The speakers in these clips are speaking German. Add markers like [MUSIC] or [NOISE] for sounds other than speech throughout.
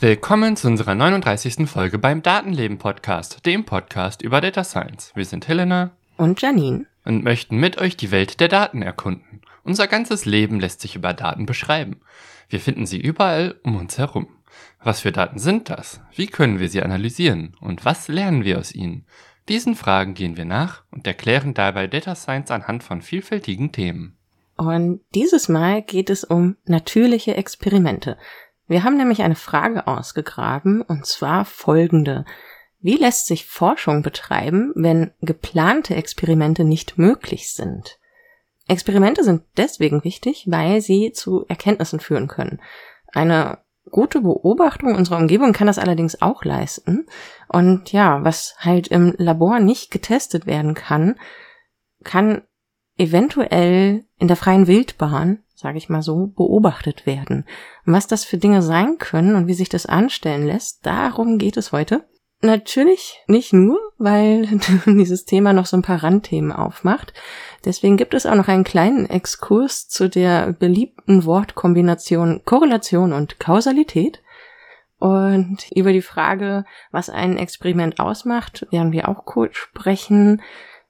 Willkommen zu unserer 39. Folge beim Datenleben Podcast, dem Podcast über Data Science. Wir sind Helena und Janine und möchten mit euch die Welt der Daten erkunden. Unser ganzes Leben lässt sich über Daten beschreiben. Wir finden sie überall um uns herum. Was für Daten sind das? Wie können wir sie analysieren? Und was lernen wir aus ihnen? Diesen Fragen gehen wir nach und erklären dabei Data Science anhand von vielfältigen Themen. Und dieses Mal geht es um natürliche Experimente. Wir haben nämlich eine Frage ausgegraben, und zwar folgende. Wie lässt sich Forschung betreiben, wenn geplante Experimente nicht möglich sind? Experimente sind deswegen wichtig, weil sie zu Erkenntnissen führen können. Eine gute Beobachtung unserer Umgebung kann das allerdings auch leisten. Und ja, was halt im Labor nicht getestet werden kann, kann eventuell in der freien Wildbahn, sage ich mal so, beobachtet werden. Und was das für Dinge sein können und wie sich das anstellen lässt, darum geht es heute. Natürlich nicht nur, weil [LAUGHS] dieses Thema noch so ein paar Randthemen aufmacht. Deswegen gibt es auch noch einen kleinen Exkurs zu der beliebten Wortkombination Korrelation und Kausalität. Und über die Frage, was ein Experiment ausmacht, werden wir auch kurz sprechen,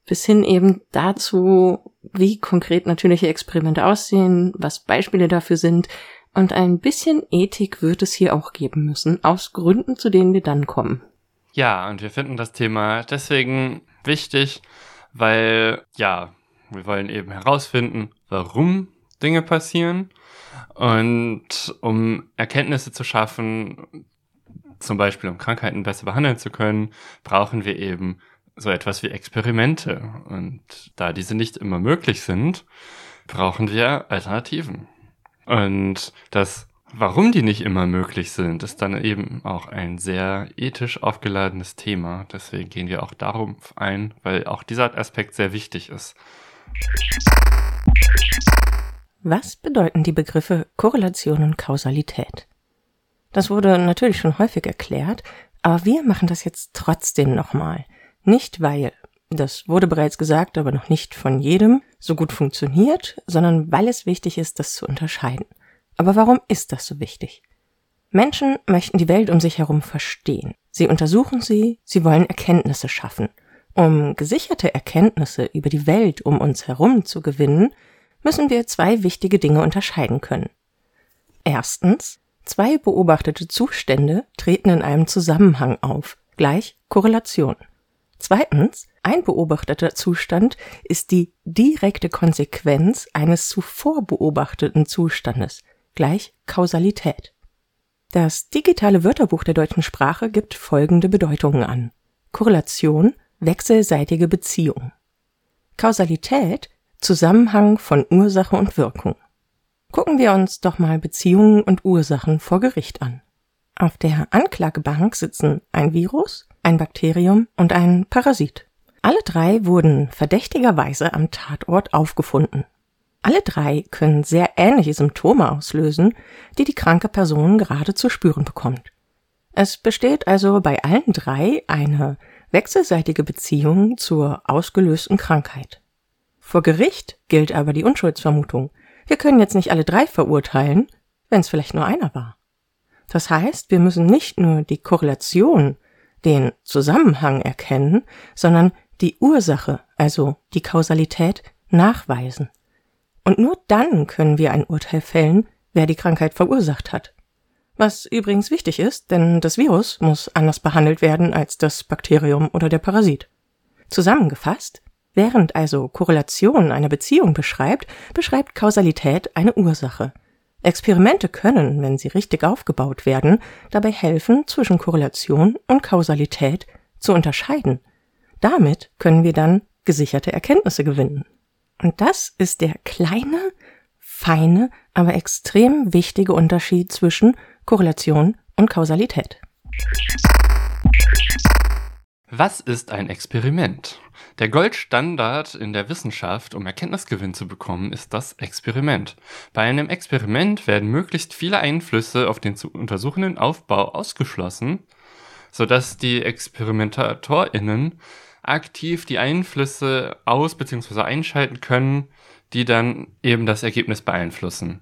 bis hin eben dazu, wie konkret natürliche Experimente aussehen, was Beispiele dafür sind. Und ein bisschen Ethik wird es hier auch geben müssen, aus Gründen, zu denen wir dann kommen. Ja, und wir finden das Thema deswegen wichtig, weil, ja, wir wollen eben herausfinden, warum Dinge passieren und um Erkenntnisse zu schaffen, zum Beispiel um Krankheiten besser behandeln zu können, brauchen wir eben so etwas wie Experimente. Und da diese nicht immer möglich sind, brauchen wir Alternativen. Und das Warum die nicht immer möglich sind, ist dann eben auch ein sehr ethisch aufgeladenes Thema. Deswegen gehen wir auch darum ein, weil auch dieser Aspekt sehr wichtig ist. Was bedeuten die Begriffe Korrelation und Kausalität? Das wurde natürlich schon häufig erklärt, aber wir machen das jetzt trotzdem nochmal. Nicht weil, das wurde bereits gesagt, aber noch nicht von jedem, so gut funktioniert, sondern weil es wichtig ist, das zu unterscheiden. Aber warum ist das so wichtig? Menschen möchten die Welt um sich herum verstehen. Sie untersuchen sie, sie wollen Erkenntnisse schaffen. Um gesicherte Erkenntnisse über die Welt um uns herum zu gewinnen, müssen wir zwei wichtige Dinge unterscheiden können. Erstens, zwei beobachtete Zustände treten in einem Zusammenhang auf, gleich Korrelation. Zweitens, ein beobachteter Zustand ist die direkte Konsequenz eines zuvor beobachteten Zustandes, gleich Kausalität. Das digitale Wörterbuch der deutschen Sprache gibt folgende Bedeutungen an. Korrelation, wechselseitige Beziehung. Kausalität, Zusammenhang von Ursache und Wirkung. Gucken wir uns doch mal Beziehungen und Ursachen vor Gericht an. Auf der Anklagebank sitzen ein Virus, ein Bakterium und ein Parasit. Alle drei wurden verdächtigerweise am Tatort aufgefunden. Alle drei können sehr ähnliche Symptome auslösen, die die kranke Person gerade zu spüren bekommt. Es besteht also bei allen drei eine wechselseitige Beziehung zur ausgelösten Krankheit. Vor Gericht gilt aber die Unschuldsvermutung. Wir können jetzt nicht alle drei verurteilen, wenn es vielleicht nur einer war. Das heißt, wir müssen nicht nur die Korrelation, den Zusammenhang erkennen, sondern die Ursache, also die Kausalität, nachweisen. Und nur dann können wir ein Urteil fällen, wer die Krankheit verursacht hat. Was übrigens wichtig ist, denn das Virus muss anders behandelt werden als das Bakterium oder der Parasit. Zusammengefasst, während also Korrelation eine Beziehung beschreibt, beschreibt Kausalität eine Ursache. Experimente können, wenn sie richtig aufgebaut werden, dabei helfen, zwischen Korrelation und Kausalität zu unterscheiden. Damit können wir dann gesicherte Erkenntnisse gewinnen. Und das ist der kleine, feine, aber extrem wichtige Unterschied zwischen Korrelation und Kausalität. Was ist ein Experiment? Der Goldstandard in der Wissenschaft, um Erkenntnisgewinn zu bekommen, ist das Experiment. Bei einem Experiment werden möglichst viele Einflüsse auf den zu untersuchenden Aufbau ausgeschlossen, sodass die ExperimentatorInnen aktiv die Einflüsse aus- bzw. einschalten können, die dann eben das Ergebnis beeinflussen.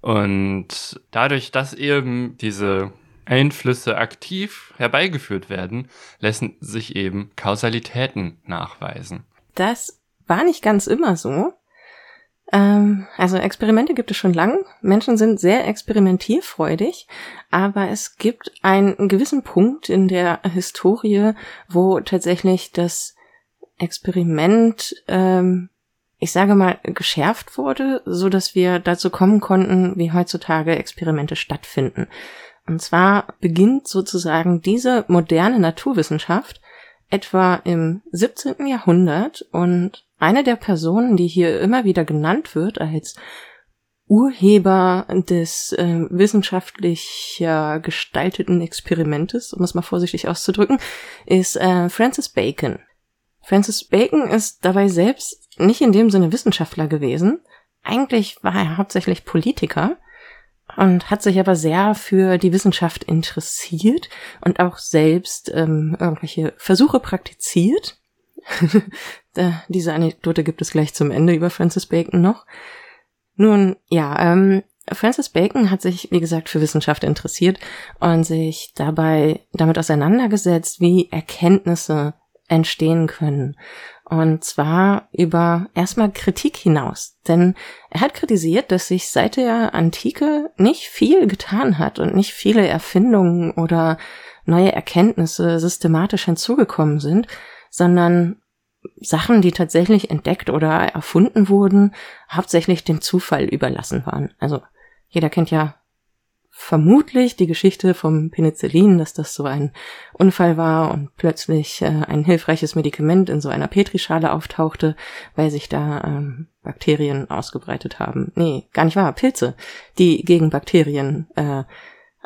Und dadurch, dass eben diese Einflüsse aktiv herbeigeführt werden, lassen sich eben Kausalitäten nachweisen. Das war nicht ganz immer so. Ähm, also Experimente gibt es schon lang. Menschen sind sehr experimentierfreudig, aber es gibt einen gewissen Punkt in der Historie, wo tatsächlich das Experiment, ähm, ich sage mal, geschärft wurde, so dass wir dazu kommen konnten, wie heutzutage Experimente stattfinden. Und zwar beginnt sozusagen diese moderne Naturwissenschaft etwa im 17. Jahrhundert und eine der Personen, die hier immer wieder genannt wird als Urheber des äh, wissenschaftlich äh, gestalteten Experimentes, um es mal vorsichtig auszudrücken, ist äh, Francis Bacon. Francis Bacon ist dabei selbst nicht in dem Sinne Wissenschaftler gewesen. Eigentlich war er hauptsächlich Politiker und hat sich aber sehr für die Wissenschaft interessiert und auch selbst ähm, irgendwelche Versuche praktiziert. [LAUGHS] Diese Anekdote gibt es gleich zum Ende über Francis Bacon noch. Nun, ja, ähm, Francis Bacon hat sich, wie gesagt, für Wissenschaft interessiert und sich dabei damit auseinandergesetzt, wie Erkenntnisse entstehen können. Und zwar über erstmal Kritik hinaus. Denn er hat kritisiert, dass sich seit der Antike nicht viel getan hat und nicht viele Erfindungen oder neue Erkenntnisse systematisch hinzugekommen sind, sondern Sachen, die tatsächlich entdeckt oder erfunden wurden, hauptsächlich dem Zufall überlassen waren. Also jeder kennt ja vermutlich die Geschichte vom Penicillin, dass das so ein Unfall war und plötzlich äh, ein hilfreiches Medikament in so einer Petrischale auftauchte, weil sich da ähm, Bakterien ausgebreitet haben. Nee, gar nicht wahr, Pilze, die gegen Bakterien äh,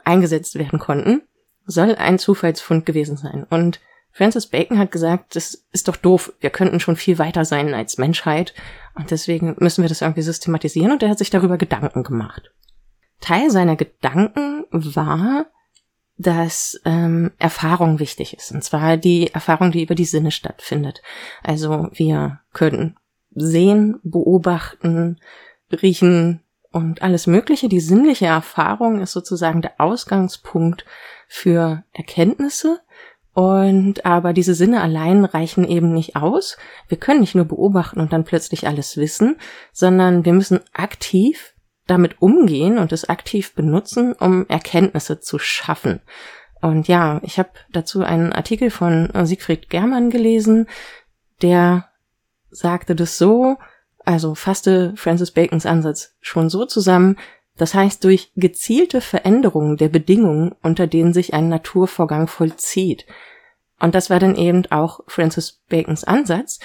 eingesetzt werden konnten, soll ein Zufallsfund gewesen sein. Und Francis Bacon hat gesagt, das ist doch doof, wir könnten schon viel weiter sein als Menschheit und deswegen müssen wir das irgendwie systematisieren und er hat sich darüber Gedanken gemacht. Teil seiner Gedanken war, dass ähm, Erfahrung wichtig ist. Und zwar die Erfahrung, die über die Sinne stattfindet. Also wir können sehen, beobachten, riechen und alles Mögliche. Die sinnliche Erfahrung ist sozusagen der Ausgangspunkt für Erkenntnisse. Und aber diese Sinne allein reichen eben nicht aus. Wir können nicht nur beobachten und dann plötzlich alles wissen, sondern wir müssen aktiv damit umgehen und es aktiv benutzen, um Erkenntnisse zu schaffen. Und ja, ich habe dazu einen Artikel von Siegfried Germann gelesen, der sagte das so, also fasste Francis Bacons Ansatz schon so zusammen, das heißt durch gezielte Veränderungen der Bedingungen, unter denen sich ein Naturvorgang vollzieht. Und das war dann eben auch Francis Bacons Ansatz,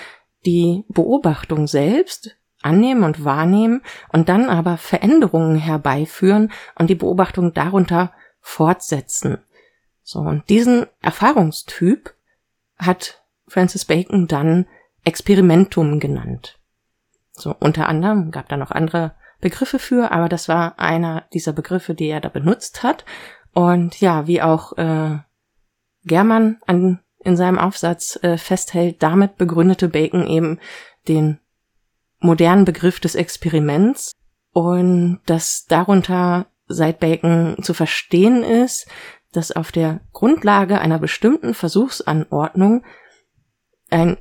die Beobachtung selbst annehmen und wahrnehmen und dann aber Veränderungen herbeiführen und die Beobachtung darunter fortsetzen. So, und diesen Erfahrungstyp hat Francis Bacon dann Experimentum genannt. So, unter anderem gab da noch andere Begriffe für, aber das war einer dieser Begriffe, die er da benutzt hat. Und ja, wie auch äh, German an, in seinem Aufsatz äh, festhält, damit begründete Bacon eben den modernen Begriff des Experiments und dass darunter seit Bacon zu verstehen ist, dass auf der Grundlage einer bestimmten Versuchsanordnung ein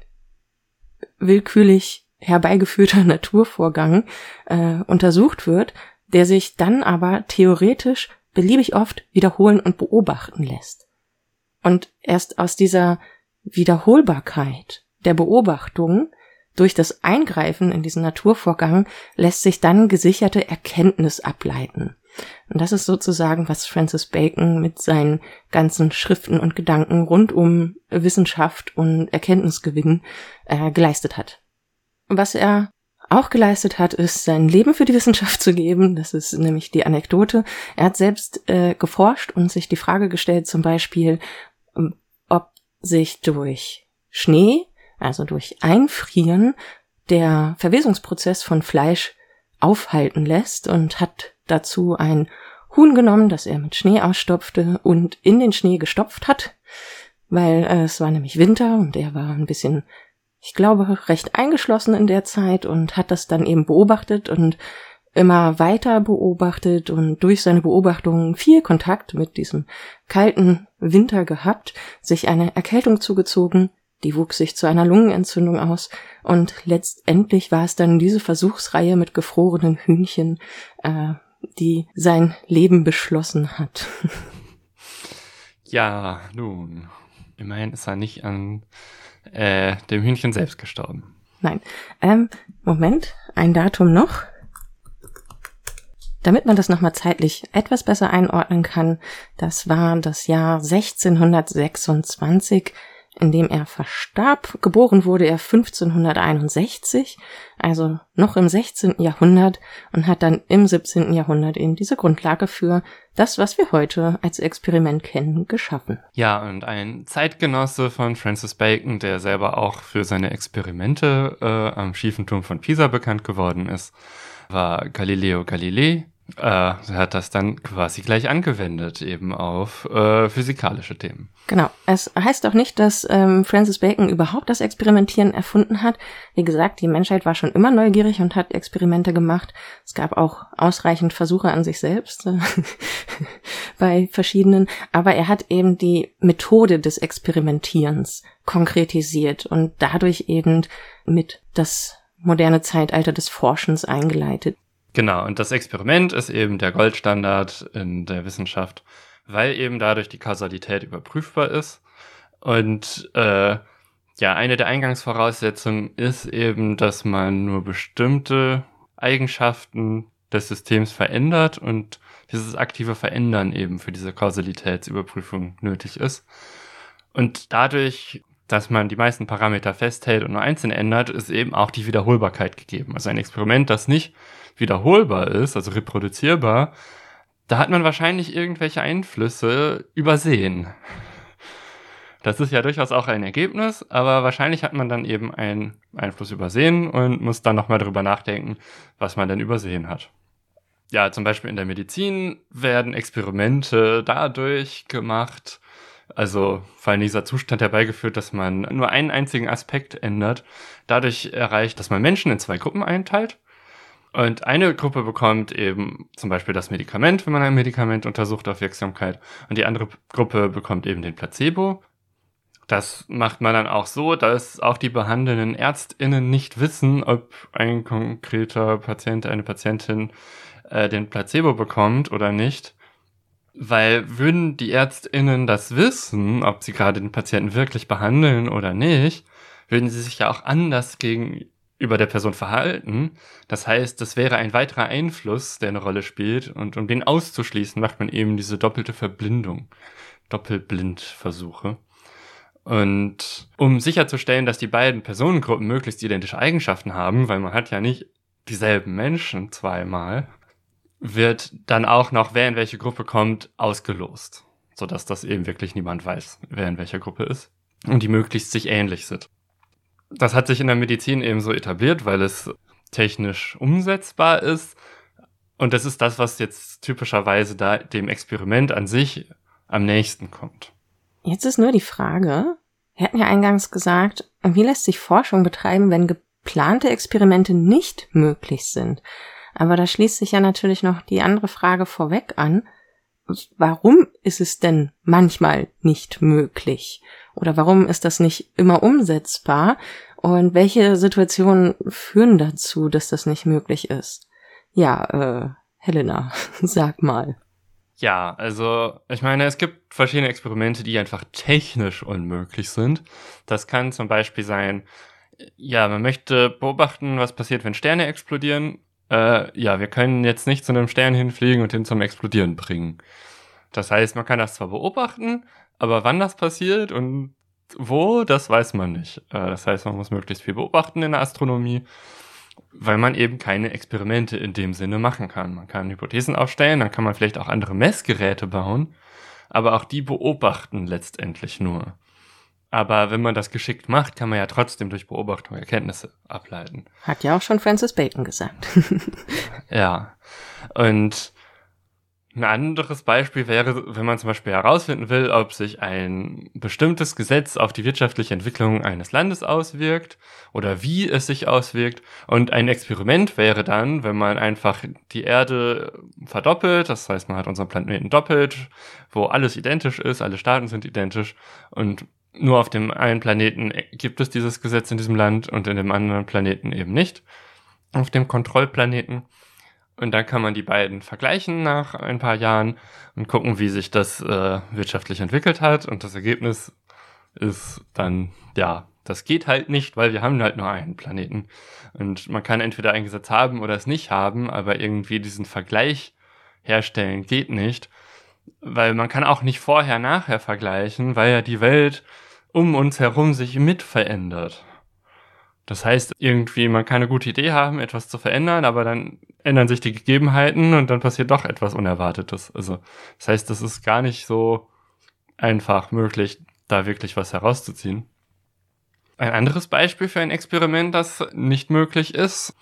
willkürlich herbeigeführter [LAUGHS] Naturvorgang äh, untersucht wird, der sich dann aber theoretisch beliebig oft wiederholen und beobachten lässt. Und erst aus dieser Wiederholbarkeit der Beobachtung durch das Eingreifen in diesen Naturvorgang lässt sich dann gesicherte Erkenntnis ableiten. Und das ist sozusagen, was Francis Bacon mit seinen ganzen Schriften und Gedanken rund um Wissenschaft und Erkenntnisgewinn äh, geleistet hat. Was er auch geleistet hat, ist sein Leben für die Wissenschaft zu geben. Das ist nämlich die Anekdote. Er hat selbst äh, geforscht und sich die Frage gestellt, zum Beispiel, ob sich durch Schnee, also durch Einfrieren, der Verwesungsprozess von Fleisch aufhalten lässt und hat dazu ein Huhn genommen, das er mit Schnee ausstopfte und in den Schnee gestopft hat, weil äh, es war nämlich Winter und er war ein bisschen, ich glaube, recht eingeschlossen in der Zeit und hat das dann eben beobachtet und immer weiter beobachtet und durch seine Beobachtungen viel Kontakt mit diesem kalten Winter gehabt, sich eine Erkältung zugezogen, die wuchs sich zu einer Lungenentzündung aus und letztendlich war es dann diese Versuchsreihe mit gefrorenen Hühnchen, äh, die sein Leben beschlossen hat. [LAUGHS] ja, nun, immerhin ist er nicht an äh, dem Hühnchen selbst gestorben. Nein. Ähm, Moment, ein Datum noch. Damit man das nochmal zeitlich etwas besser einordnen kann, das war das Jahr 1626 in dem er verstarb. Geboren wurde er 1561, also noch im 16. Jahrhundert und hat dann im 17. Jahrhundert eben diese Grundlage für das, was wir heute als Experiment kennen, geschaffen. Ja, und ein Zeitgenosse von Francis Bacon, der selber auch für seine Experimente äh, am schiefen Turm von Pisa bekannt geworden ist, war Galileo Galilei, äh, hat das dann quasi gleich angewendet, eben auf äh, physikalische Themen. Genau. Es heißt auch nicht, dass ähm, Francis Bacon überhaupt das Experimentieren erfunden hat. Wie gesagt, die Menschheit war schon immer neugierig und hat Experimente gemacht. Es gab auch ausreichend Versuche an sich selbst äh, [LAUGHS] bei verschiedenen. Aber er hat eben die Methode des Experimentierens konkretisiert und dadurch eben mit das moderne Zeitalter des Forschens eingeleitet. Genau, und das Experiment ist eben der Goldstandard in der Wissenschaft, weil eben dadurch die Kausalität überprüfbar ist. Und äh, ja, eine der Eingangsvoraussetzungen ist eben, dass man nur bestimmte Eigenschaften des Systems verändert und dieses aktive Verändern eben für diese Kausalitätsüberprüfung nötig ist. Und dadurch, dass man die meisten Parameter festhält und nur einzeln ändert, ist eben auch die Wiederholbarkeit gegeben. Also ein Experiment, das nicht wiederholbar ist, also reproduzierbar, da hat man wahrscheinlich irgendwelche Einflüsse übersehen. Das ist ja durchaus auch ein Ergebnis, aber wahrscheinlich hat man dann eben einen Einfluss übersehen und muss dann nochmal darüber nachdenken, was man denn übersehen hat. Ja, zum Beispiel in der Medizin werden Experimente dadurch gemacht, also vor allem dieser Zustand herbeigeführt, dass man nur einen einzigen Aspekt ändert, dadurch erreicht, dass man Menschen in zwei Gruppen einteilt und eine Gruppe bekommt eben zum Beispiel das Medikament, wenn man ein Medikament untersucht auf Wirksamkeit. Und die andere Gruppe bekommt eben den Placebo. Das macht man dann auch so, dass auch die behandelnden ÄrztInnen nicht wissen, ob ein konkreter Patient, eine Patientin äh, den Placebo bekommt oder nicht. Weil würden die ÄrztInnen das wissen, ob sie gerade den Patienten wirklich behandeln oder nicht, würden sie sich ja auch anders gegen über der Person verhalten. Das heißt, das wäre ein weiterer Einfluss, der eine Rolle spielt. Und um den auszuschließen, macht man eben diese doppelte Verblindung, Doppelblindversuche. Und um sicherzustellen, dass die beiden Personengruppen möglichst identische Eigenschaften haben, weil man hat ja nicht dieselben Menschen zweimal, wird dann auch noch, wer in welche Gruppe kommt, ausgelost. Sodass das eben wirklich niemand weiß, wer in welcher Gruppe ist. Und die möglichst sich ähnlich sind. Das hat sich in der Medizin eben so etabliert, weil es technisch umsetzbar ist. Und das ist das, was jetzt typischerweise da dem Experiment an sich am nächsten kommt. Jetzt ist nur die Frage, wir hatten ja eingangs gesagt, wie lässt sich Forschung betreiben, wenn geplante Experimente nicht möglich sind? Aber da schließt sich ja natürlich noch die andere Frage vorweg an. Warum ist es denn manchmal nicht möglich? Oder warum ist das nicht immer umsetzbar? Und welche Situationen führen dazu, dass das nicht möglich ist? Ja, äh, Helena, [LAUGHS] sag mal. Ja, also ich meine, es gibt verschiedene Experimente, die einfach technisch unmöglich sind. Das kann zum Beispiel sein, ja, man möchte beobachten, was passiert, wenn Sterne explodieren. Äh, ja, wir können jetzt nicht zu einem Stern hinfliegen und ihn zum Explodieren bringen. Das heißt, man kann das zwar beobachten, aber wann das passiert und wo, das weiß man nicht. Äh, das heißt, man muss möglichst viel beobachten in der Astronomie, weil man eben keine Experimente in dem Sinne machen kann. Man kann Hypothesen aufstellen, dann kann man vielleicht auch andere Messgeräte bauen, aber auch die beobachten letztendlich nur. Aber wenn man das geschickt macht, kann man ja trotzdem durch Beobachtung Erkenntnisse ableiten. Hat ja auch schon Francis Bacon gesagt. [LAUGHS] ja. Und ein anderes Beispiel wäre, wenn man zum Beispiel herausfinden will, ob sich ein bestimmtes Gesetz auf die wirtschaftliche Entwicklung eines Landes auswirkt oder wie es sich auswirkt. Und ein Experiment wäre dann, wenn man einfach die Erde verdoppelt, das heißt, man hat unseren Planeten doppelt, wo alles identisch ist, alle Staaten sind identisch und nur auf dem einen Planeten gibt es dieses Gesetz in diesem Land und in dem anderen Planeten eben nicht. Auf dem Kontrollplaneten. Und dann kann man die beiden vergleichen nach ein paar Jahren und gucken, wie sich das äh, wirtschaftlich entwickelt hat. Und das Ergebnis ist dann, ja, das geht halt nicht, weil wir haben halt nur einen Planeten. Und man kann entweder ein Gesetz haben oder es nicht haben, aber irgendwie diesen Vergleich herstellen geht nicht. Weil man kann auch nicht vorher, nachher vergleichen, weil ja die Welt um uns herum sich mit verändert. Das heißt, irgendwie, man kann eine gute Idee haben, etwas zu verändern, aber dann ändern sich die Gegebenheiten und dann passiert doch etwas Unerwartetes. Also, das heißt, es ist gar nicht so einfach möglich, da wirklich was herauszuziehen. Ein anderes Beispiel für ein Experiment, das nicht möglich ist,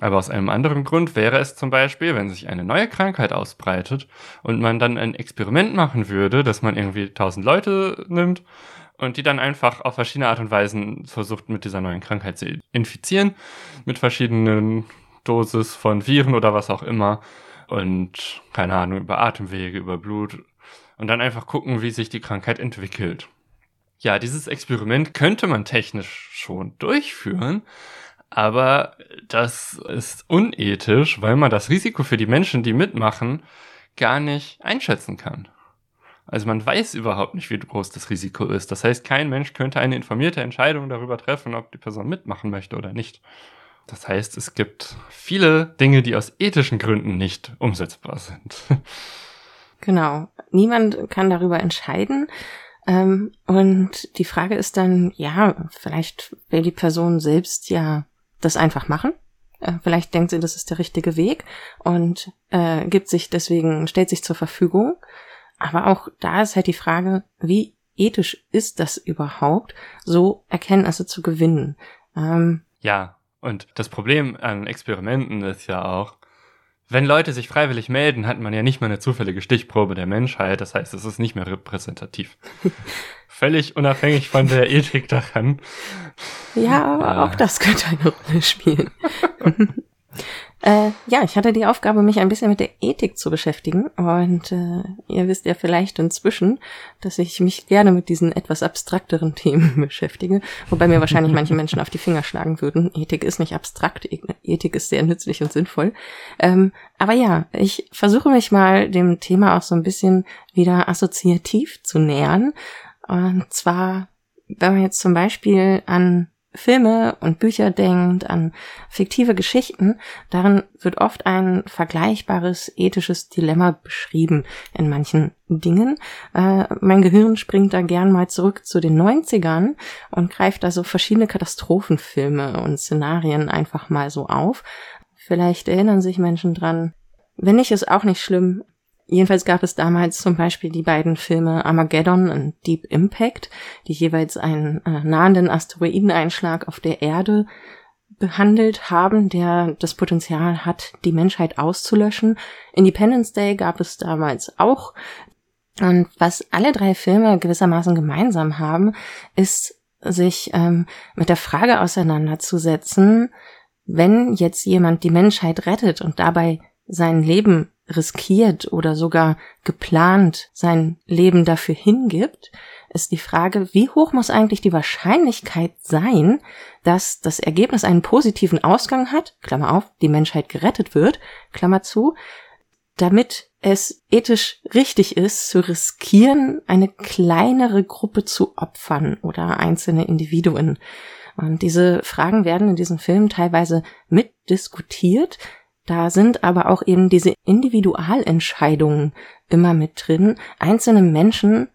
aber aus einem anderen Grund wäre es zum Beispiel, wenn sich eine neue Krankheit ausbreitet und man dann ein Experiment machen würde, dass man irgendwie tausend Leute nimmt und die dann einfach auf verschiedene Art und Weisen versucht, mit dieser neuen Krankheit zu infizieren, mit verschiedenen Dosis von Viren oder was auch immer und keine Ahnung, über Atemwege, über Blut und dann einfach gucken, wie sich die Krankheit entwickelt. Ja, dieses Experiment könnte man technisch schon durchführen, aber das ist unethisch, weil man das Risiko für die Menschen, die mitmachen, gar nicht einschätzen kann. Also man weiß überhaupt nicht, wie groß das Risiko ist. Das heißt, kein Mensch könnte eine informierte Entscheidung darüber treffen, ob die Person mitmachen möchte oder nicht. Das heißt, es gibt viele Dinge, die aus ethischen Gründen nicht umsetzbar sind. Genau. Niemand kann darüber entscheiden. Ähm, und die Frage ist dann, ja, vielleicht will die Person selbst ja das einfach machen. Äh, vielleicht denkt sie, das ist der richtige Weg und äh, gibt sich deswegen, stellt sich zur Verfügung. Aber auch da ist halt die Frage, wie ethisch ist das überhaupt, so Erkenntnisse zu gewinnen? Ähm, ja, und das Problem an Experimenten ist ja auch, wenn Leute sich freiwillig melden, hat man ja nicht mal eine zufällige Stichprobe der Menschheit. Das heißt, es ist nicht mehr repräsentativ. [LAUGHS] Völlig unabhängig von der Ethik daran. Ja, aber ah. auch das könnte eine Rolle spielen. [LAUGHS] Äh, ja, ich hatte die Aufgabe, mich ein bisschen mit der Ethik zu beschäftigen. Und äh, ihr wisst ja vielleicht inzwischen, dass ich mich gerne mit diesen etwas abstrakteren [LAUGHS] Themen beschäftige. Wobei mir wahrscheinlich manche [LAUGHS] Menschen auf die Finger schlagen würden. Ethik ist nicht abstrakt, Ethik ist sehr nützlich und sinnvoll. Ähm, aber ja, ich versuche mich mal dem Thema auch so ein bisschen wieder assoziativ zu nähern. Und zwar, wenn man jetzt zum Beispiel an Filme und Bücher denkt, an fiktive Geschichten, darin wird oft ein vergleichbares ethisches Dilemma beschrieben in manchen Dingen. Äh, mein Gehirn springt da gern mal zurück zu den 90ern und greift da so verschiedene Katastrophenfilme und Szenarien einfach mal so auf. Vielleicht erinnern sich Menschen dran. Wenn nicht, ist auch nicht schlimm. Jedenfalls gab es damals zum Beispiel die beiden Filme Armageddon und Deep Impact, die jeweils einen äh, nahenden Asteroideneinschlag auf der Erde behandelt haben, der das Potenzial hat, die Menschheit auszulöschen. Independence Day gab es damals auch. Und was alle drei Filme gewissermaßen gemeinsam haben, ist sich ähm, mit der Frage auseinanderzusetzen, wenn jetzt jemand die Menschheit rettet und dabei sein Leben riskiert oder sogar geplant sein Leben dafür hingibt, ist die Frage, wie hoch muss eigentlich die Wahrscheinlichkeit sein, dass das Ergebnis einen positiven Ausgang hat, Klammer auf, die Menschheit gerettet wird, Klammer zu, damit es ethisch richtig ist, zu riskieren, eine kleinere Gruppe zu opfern oder einzelne Individuen. Und diese Fragen werden in diesem Film teilweise mitdiskutiert, da sind aber auch eben diese Individualentscheidungen immer mit drin. Einzelne Menschen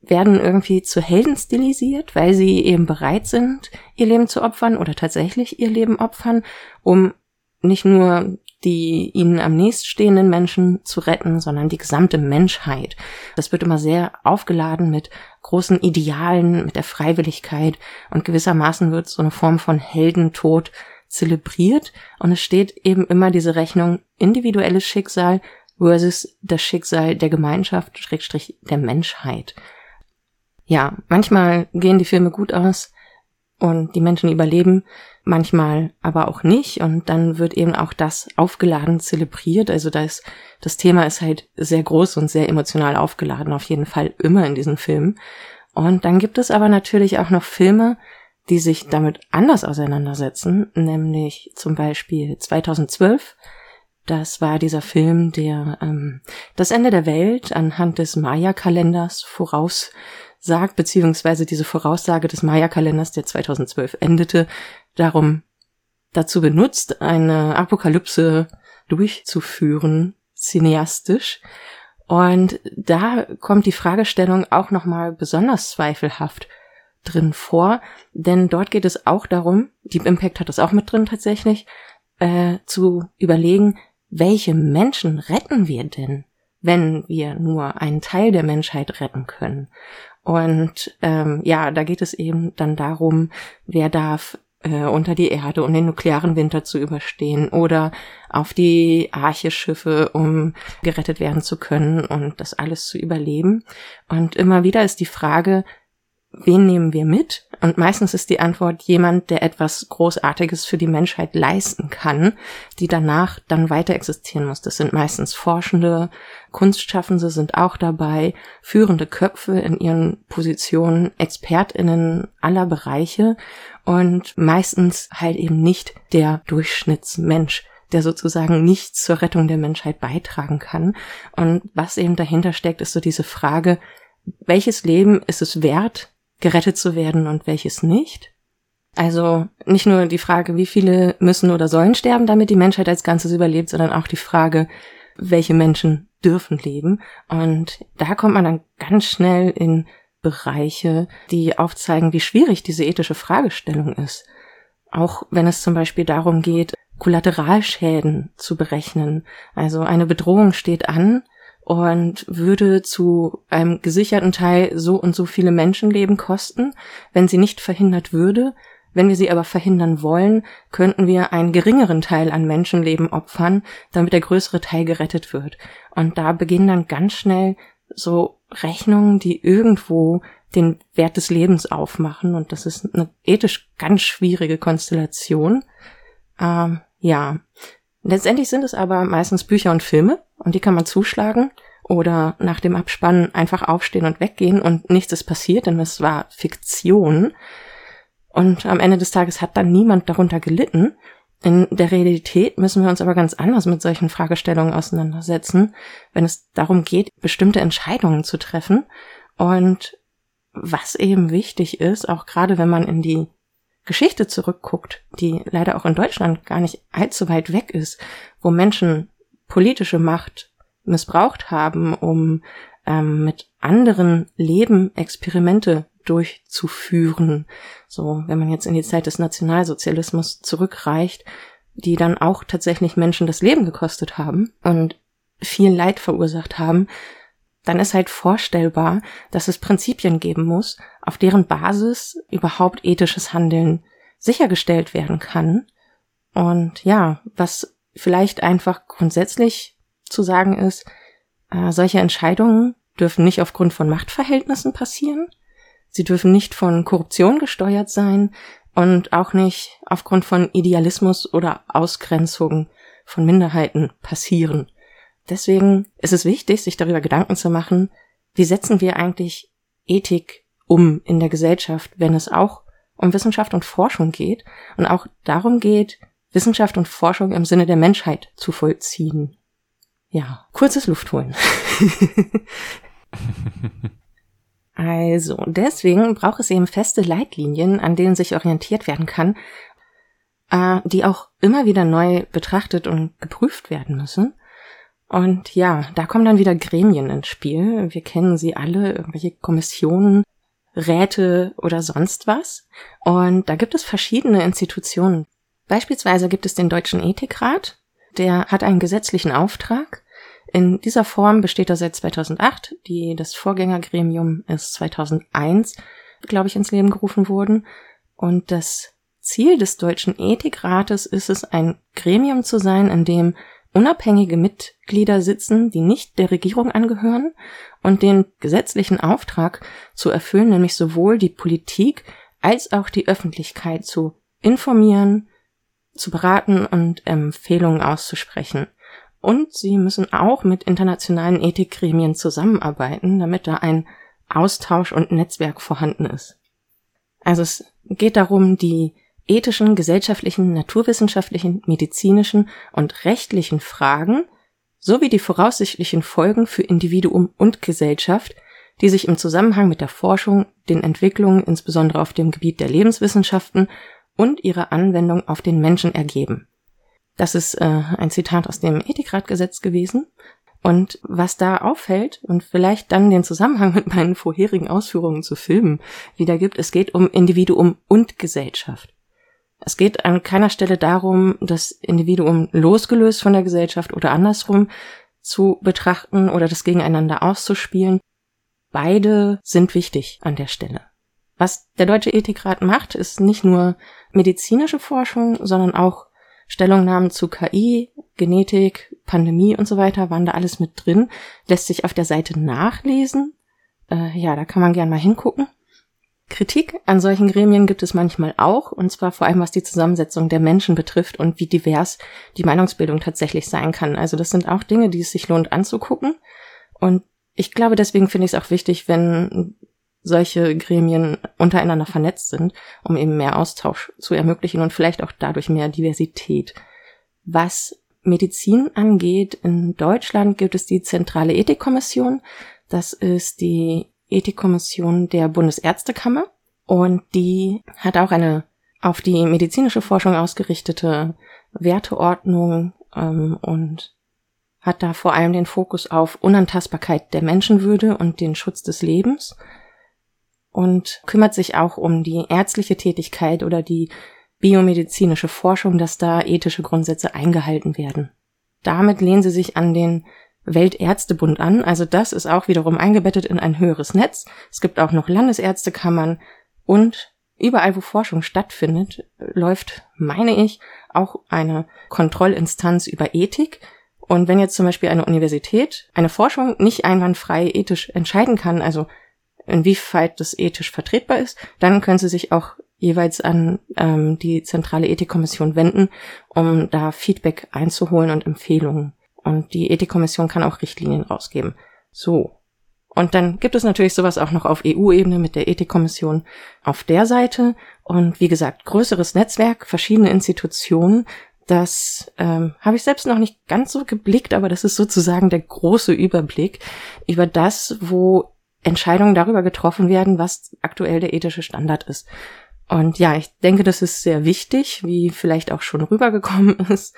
werden irgendwie zu Helden stilisiert, weil sie eben bereit sind, ihr Leben zu opfern oder tatsächlich ihr Leben opfern, um nicht nur die ihnen am nächststehenden Menschen zu retten, sondern die gesamte Menschheit. Das wird immer sehr aufgeladen mit großen Idealen, mit der Freiwilligkeit und gewissermaßen wird so eine Form von Heldentod zelebriert und es steht eben immer diese Rechnung individuelles Schicksal versus das Schicksal der Gemeinschaft, Schrägstrich der Menschheit. Ja, manchmal gehen die Filme gut aus und die Menschen überleben, manchmal aber auch nicht und dann wird eben auch das aufgeladen zelebriert. Also das, das Thema ist halt sehr groß und sehr emotional aufgeladen, auf jeden Fall immer in diesen Filmen. Und dann gibt es aber natürlich auch noch Filme, die sich damit anders auseinandersetzen, nämlich zum Beispiel 2012 das war dieser Film, der ähm, das Ende der Welt anhand des Maya-Kalenders voraussagt, beziehungsweise diese Voraussage des Maya-Kalenders, der 2012 endete, darum dazu benutzt, eine Apokalypse durchzuführen, cineastisch. Und da kommt die Fragestellung auch nochmal besonders zweifelhaft drin vor, denn dort geht es auch darum, Deep Impact hat das auch mit drin tatsächlich, äh, zu überlegen, welche Menschen retten wir denn, wenn wir nur einen Teil der Menschheit retten können? Und ähm, ja, da geht es eben dann darum, wer darf äh, unter die Erde, um den nuklearen Winter zu überstehen oder auf die Arche-Schiffe, um gerettet werden zu können und das alles zu überleben. Und immer wieder ist die Frage, wen nehmen wir mit? Und meistens ist die Antwort jemand, der etwas Großartiges für die Menschheit leisten kann, die danach dann weiter existieren muss. Das sind meistens Forschende, Kunstschaffende sind auch dabei, führende Köpfe in ihren Positionen, ExpertInnen aller Bereiche und meistens halt eben nicht der Durchschnittsmensch der sozusagen nichts zur Rettung der Menschheit beitragen kann. Und was eben dahinter steckt, ist so diese Frage, welches Leben ist es wert, gerettet zu werden und welches nicht. Also nicht nur die Frage, wie viele müssen oder sollen sterben, damit die Menschheit als Ganzes überlebt, sondern auch die Frage, welche Menschen dürfen leben. Und da kommt man dann ganz schnell in Bereiche, die aufzeigen, wie schwierig diese ethische Fragestellung ist. Auch wenn es zum Beispiel darum geht, Kollateralschäden zu berechnen. Also eine Bedrohung steht an und würde zu einem gesicherten Teil so und so viele Menschenleben kosten, wenn sie nicht verhindert würde. Wenn wir sie aber verhindern wollen, könnten wir einen geringeren Teil an Menschenleben opfern, damit der größere Teil gerettet wird. Und da beginnen dann ganz schnell so Rechnungen, die irgendwo den Wert des Lebens aufmachen. Und das ist eine ethisch ganz schwierige Konstellation. Ähm, ja. Letztendlich sind es aber meistens Bücher und Filme, und die kann man zuschlagen oder nach dem Abspannen einfach aufstehen und weggehen und nichts ist passiert, denn es war Fiktion. Und am Ende des Tages hat dann niemand darunter gelitten. In der Realität müssen wir uns aber ganz anders mit solchen Fragestellungen auseinandersetzen, wenn es darum geht, bestimmte Entscheidungen zu treffen. Und was eben wichtig ist, auch gerade wenn man in die Geschichte zurückguckt, die leider auch in Deutschland gar nicht allzu weit weg ist, wo Menschen politische Macht missbraucht haben, um ähm, mit anderen Leben Experimente durchzuführen. So, wenn man jetzt in die Zeit des Nationalsozialismus zurückreicht, die dann auch tatsächlich Menschen das Leben gekostet haben und viel Leid verursacht haben, dann ist halt vorstellbar, dass es Prinzipien geben muss, auf deren Basis überhaupt ethisches Handeln sichergestellt werden kann. Und ja, was vielleicht einfach grundsätzlich zu sagen ist, äh, solche Entscheidungen dürfen nicht aufgrund von Machtverhältnissen passieren, sie dürfen nicht von Korruption gesteuert sein und auch nicht aufgrund von Idealismus oder Ausgrenzung von Minderheiten passieren. Deswegen ist es wichtig, sich darüber Gedanken zu machen, wie setzen wir eigentlich Ethik um in der Gesellschaft, wenn es auch um Wissenschaft und Forschung geht und auch darum geht, Wissenschaft und Forschung im Sinne der Menschheit zu vollziehen. Ja, kurzes Luftholen. [LAUGHS] also, deswegen braucht es eben feste Leitlinien, an denen sich orientiert werden kann, äh, die auch immer wieder neu betrachtet und geprüft werden müssen. Und ja, da kommen dann wieder Gremien ins Spiel. Wir kennen sie alle, irgendwelche Kommissionen, Räte oder sonst was. Und da gibt es verschiedene Institutionen, Beispielsweise gibt es den Deutschen Ethikrat Der hat einen gesetzlichen Auftrag. In dieser Form besteht er seit 2008. Die, das Vorgängergremium ist 2001, glaube ich, ins Leben gerufen worden. Und das Ziel des Deutschen Ethikrates ist es, ein Gremium zu sein, in dem unabhängige Mitglieder sitzen, die nicht der Regierung angehören und den gesetzlichen Auftrag zu erfüllen, nämlich sowohl die Politik als auch die Öffentlichkeit zu informieren, zu beraten und Empfehlungen auszusprechen. Und sie müssen auch mit internationalen Ethikgremien zusammenarbeiten, damit da ein Austausch und Netzwerk vorhanden ist. Also es geht darum, die ethischen, gesellschaftlichen, naturwissenschaftlichen, medizinischen und rechtlichen Fragen sowie die voraussichtlichen Folgen für Individuum und Gesellschaft, die sich im Zusammenhang mit der Forschung, den Entwicklungen insbesondere auf dem Gebiet der Lebenswissenschaften und ihre Anwendung auf den Menschen ergeben. Das ist äh, ein Zitat aus dem Ethikratgesetz gewesen. Und was da auffällt und vielleicht dann den Zusammenhang mit meinen vorherigen Ausführungen zu Filmen wiedergibt, es geht um Individuum und Gesellschaft. Es geht an keiner Stelle darum, das Individuum losgelöst von der Gesellschaft oder andersrum zu betrachten oder das gegeneinander auszuspielen. Beide sind wichtig an der Stelle. Was der Deutsche Ethikrat macht, ist nicht nur medizinische Forschung, sondern auch Stellungnahmen zu KI, Genetik, Pandemie und so weiter waren da alles mit drin. Lässt sich auf der Seite nachlesen. Äh, ja, da kann man gern mal hingucken. Kritik an solchen Gremien gibt es manchmal auch, und zwar vor allem was die Zusammensetzung der Menschen betrifft und wie divers die Meinungsbildung tatsächlich sein kann. Also das sind auch Dinge, die es sich lohnt anzugucken. Und ich glaube, deswegen finde ich es auch wichtig, wenn solche Gremien untereinander vernetzt sind, um eben mehr Austausch zu ermöglichen und vielleicht auch dadurch mehr Diversität. Was Medizin angeht, in Deutschland gibt es die Zentrale Ethikkommission. Das ist die Ethikkommission der Bundesärztekammer und die hat auch eine auf die medizinische Forschung ausgerichtete Werteordnung ähm, und hat da vor allem den Fokus auf Unantastbarkeit der Menschenwürde und den Schutz des Lebens und kümmert sich auch um die ärztliche Tätigkeit oder die biomedizinische Forschung, dass da ethische Grundsätze eingehalten werden. Damit lehnen sie sich an den Weltärztebund an, also das ist auch wiederum eingebettet in ein höheres Netz. Es gibt auch noch Landesärztekammern und überall, wo Forschung stattfindet, läuft, meine ich, auch eine Kontrollinstanz über Ethik. Und wenn jetzt zum Beispiel eine Universität eine Forschung nicht einwandfrei ethisch entscheiden kann, also inwieweit das ethisch vertretbar ist, dann können Sie sich auch jeweils an ähm, die zentrale Ethikkommission wenden, um da Feedback einzuholen und Empfehlungen. Und die Ethikkommission kann auch Richtlinien rausgeben. So. Und dann gibt es natürlich sowas auch noch auf EU-Ebene mit der Ethikkommission auf der Seite. Und wie gesagt, größeres Netzwerk, verschiedene Institutionen. Das ähm, habe ich selbst noch nicht ganz so geblickt, aber das ist sozusagen der große Überblick über das, wo Entscheidungen darüber getroffen werden, was aktuell der ethische Standard ist. Und ja, ich denke, das ist sehr wichtig, wie vielleicht auch schon rübergekommen [LAUGHS] ist.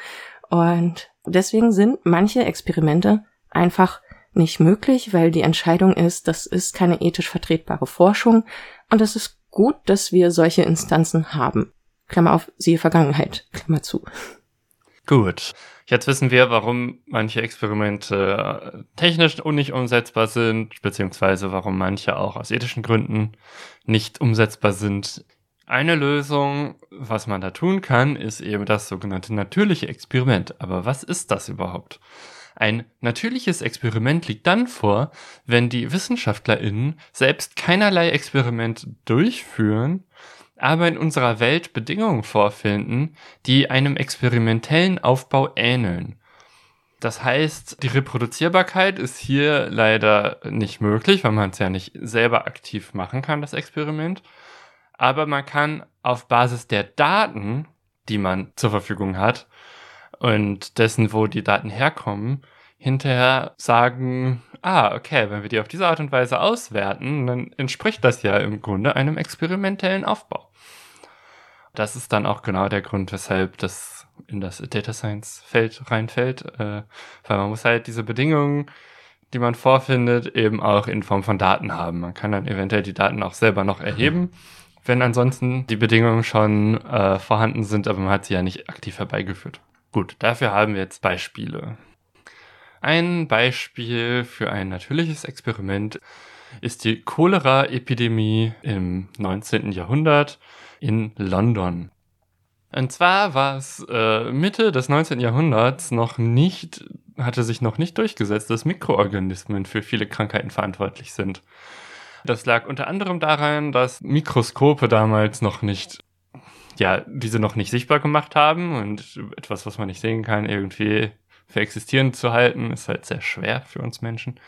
Und deswegen sind manche Experimente einfach nicht möglich, weil die Entscheidung ist, das ist keine ethisch vertretbare Forschung und es ist gut, dass wir solche Instanzen haben. Klammer auf, siehe Vergangenheit, Klammer zu. Gut. Jetzt wissen wir, warum manche Experimente äh, technisch nicht umsetzbar sind, beziehungsweise warum manche auch aus ethischen Gründen nicht umsetzbar sind. Eine Lösung, was man da tun kann, ist eben das sogenannte natürliche Experiment. Aber was ist das überhaupt? Ein natürliches Experiment liegt dann vor, wenn die WissenschaftlerInnen selbst keinerlei Experiment durchführen, aber in unserer Welt Bedingungen vorfinden, die einem experimentellen Aufbau ähneln. Das heißt, die Reproduzierbarkeit ist hier leider nicht möglich, weil man es ja nicht selber aktiv machen kann, das Experiment. Aber man kann auf Basis der Daten, die man zur Verfügung hat und dessen, wo die Daten herkommen, hinterher sagen, ah, okay, wenn wir die auf diese Art und Weise auswerten, dann entspricht das ja im Grunde einem experimentellen Aufbau. Das ist dann auch genau der Grund, weshalb das in das Data Science Feld reinfällt, äh, weil man muss halt diese Bedingungen, die man vorfindet, eben auch in Form von Daten haben. Man kann dann eventuell die Daten auch selber noch erheben, wenn ansonsten die Bedingungen schon äh, vorhanden sind, aber man hat sie ja nicht aktiv herbeigeführt. Gut, dafür haben wir jetzt Beispiele. Ein Beispiel für ein natürliches Experiment ist die Cholera-Epidemie im 19. Jahrhundert in London. Und zwar war es äh, Mitte des 19. Jahrhunderts noch nicht, hatte sich noch nicht durchgesetzt, dass Mikroorganismen für viele Krankheiten verantwortlich sind. Das lag unter anderem daran, dass Mikroskope damals noch nicht, ja, diese noch nicht sichtbar gemacht haben und etwas, was man nicht sehen kann, irgendwie für existierend zu halten, ist halt sehr schwer für uns Menschen.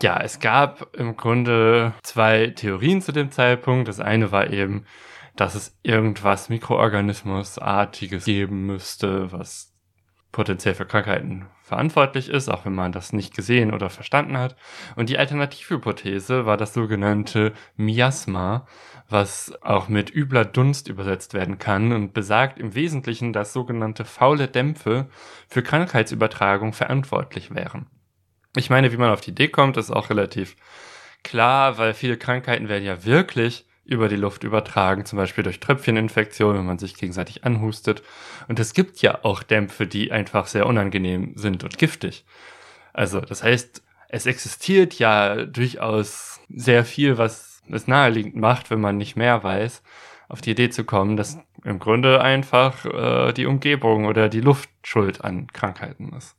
Ja, es gab im Grunde zwei Theorien zu dem Zeitpunkt. Das eine war eben, dass es irgendwas Mikroorganismusartiges geben müsste, was potenziell für Krankheiten verantwortlich ist, auch wenn man das nicht gesehen oder verstanden hat. Und die Alternativhypothese war das sogenannte Miasma, was auch mit übler Dunst übersetzt werden kann und besagt im Wesentlichen, dass sogenannte faule Dämpfe für Krankheitsübertragung verantwortlich wären. Ich meine, wie man auf die Idee kommt, ist auch relativ klar, weil viele Krankheiten werden ja wirklich über die Luft übertragen, zum Beispiel durch Tröpfcheninfektion, wenn man sich gegenseitig anhustet. Und es gibt ja auch Dämpfe, die einfach sehr unangenehm sind und giftig. Also, das heißt, es existiert ja durchaus sehr viel, was es naheliegend macht, wenn man nicht mehr weiß, auf die Idee zu kommen, dass im Grunde einfach äh, die Umgebung oder die Luft schuld an Krankheiten ist.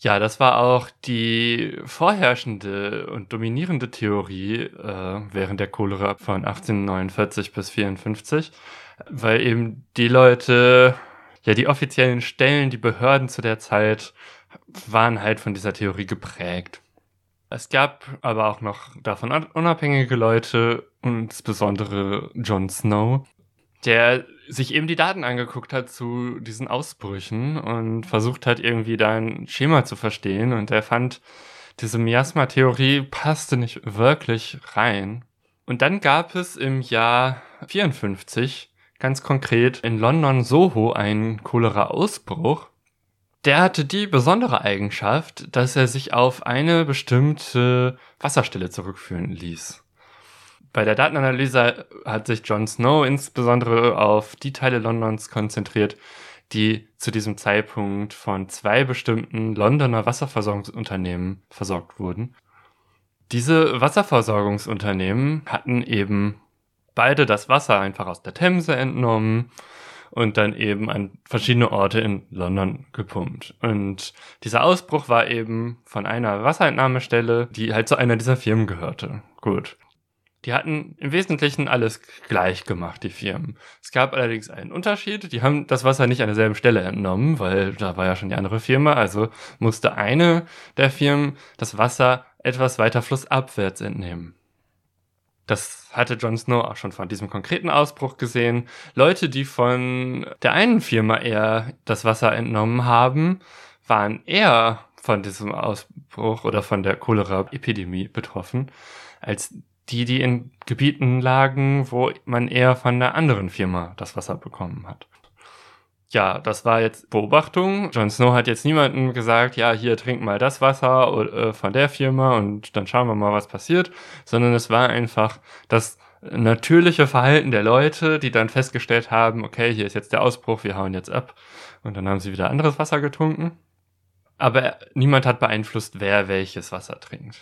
Ja, das war auch die vorherrschende und dominierende Theorie äh, während der Cholera von 1849 bis 54, weil eben die Leute, ja, die offiziellen Stellen, die Behörden zu der Zeit waren halt von dieser Theorie geprägt. Es gab aber auch noch davon unabhängige Leute, insbesondere Jon Snow, der sich eben die Daten angeguckt hat zu diesen Ausbrüchen und versucht hat, irgendwie da ein Schema zu verstehen. Und er fand, diese Miasma-Theorie passte nicht wirklich rein. Und dann gab es im Jahr 54 ganz konkret in London Soho einen Cholera-Ausbruch. Der hatte die besondere Eigenschaft, dass er sich auf eine bestimmte Wasserstelle zurückführen ließ. Bei der Datenanalyse hat sich Jon Snow insbesondere auf die Teile Londons konzentriert, die zu diesem Zeitpunkt von zwei bestimmten Londoner Wasserversorgungsunternehmen versorgt wurden. Diese Wasserversorgungsunternehmen hatten eben beide das Wasser einfach aus der Themse entnommen und dann eben an verschiedene Orte in London gepumpt. Und dieser Ausbruch war eben von einer Wasserentnahmestelle, die halt zu einer dieser Firmen gehörte. Gut. Die hatten im Wesentlichen alles gleich gemacht, die Firmen. Es gab allerdings einen Unterschied. Die haben das Wasser nicht an derselben Stelle entnommen, weil da war ja schon die andere Firma. Also musste eine der Firmen das Wasser etwas weiter flussabwärts entnehmen. Das hatte Jon Snow auch schon von diesem konkreten Ausbruch gesehen. Leute, die von der einen Firma eher das Wasser entnommen haben, waren eher von diesem Ausbruch oder von der Cholera-Epidemie betroffen, als die, die in Gebieten lagen, wo man eher von der anderen Firma das Wasser bekommen hat. Ja, das war jetzt Beobachtung. Jon Snow hat jetzt niemandem gesagt, ja, hier trink mal das Wasser äh, von der Firma und dann schauen wir mal, was passiert, sondern es war einfach das natürliche Verhalten der Leute, die dann festgestellt haben, okay, hier ist jetzt der Ausbruch, wir hauen jetzt ab und dann haben sie wieder anderes Wasser getrunken. Aber niemand hat beeinflusst, wer welches Wasser trinkt.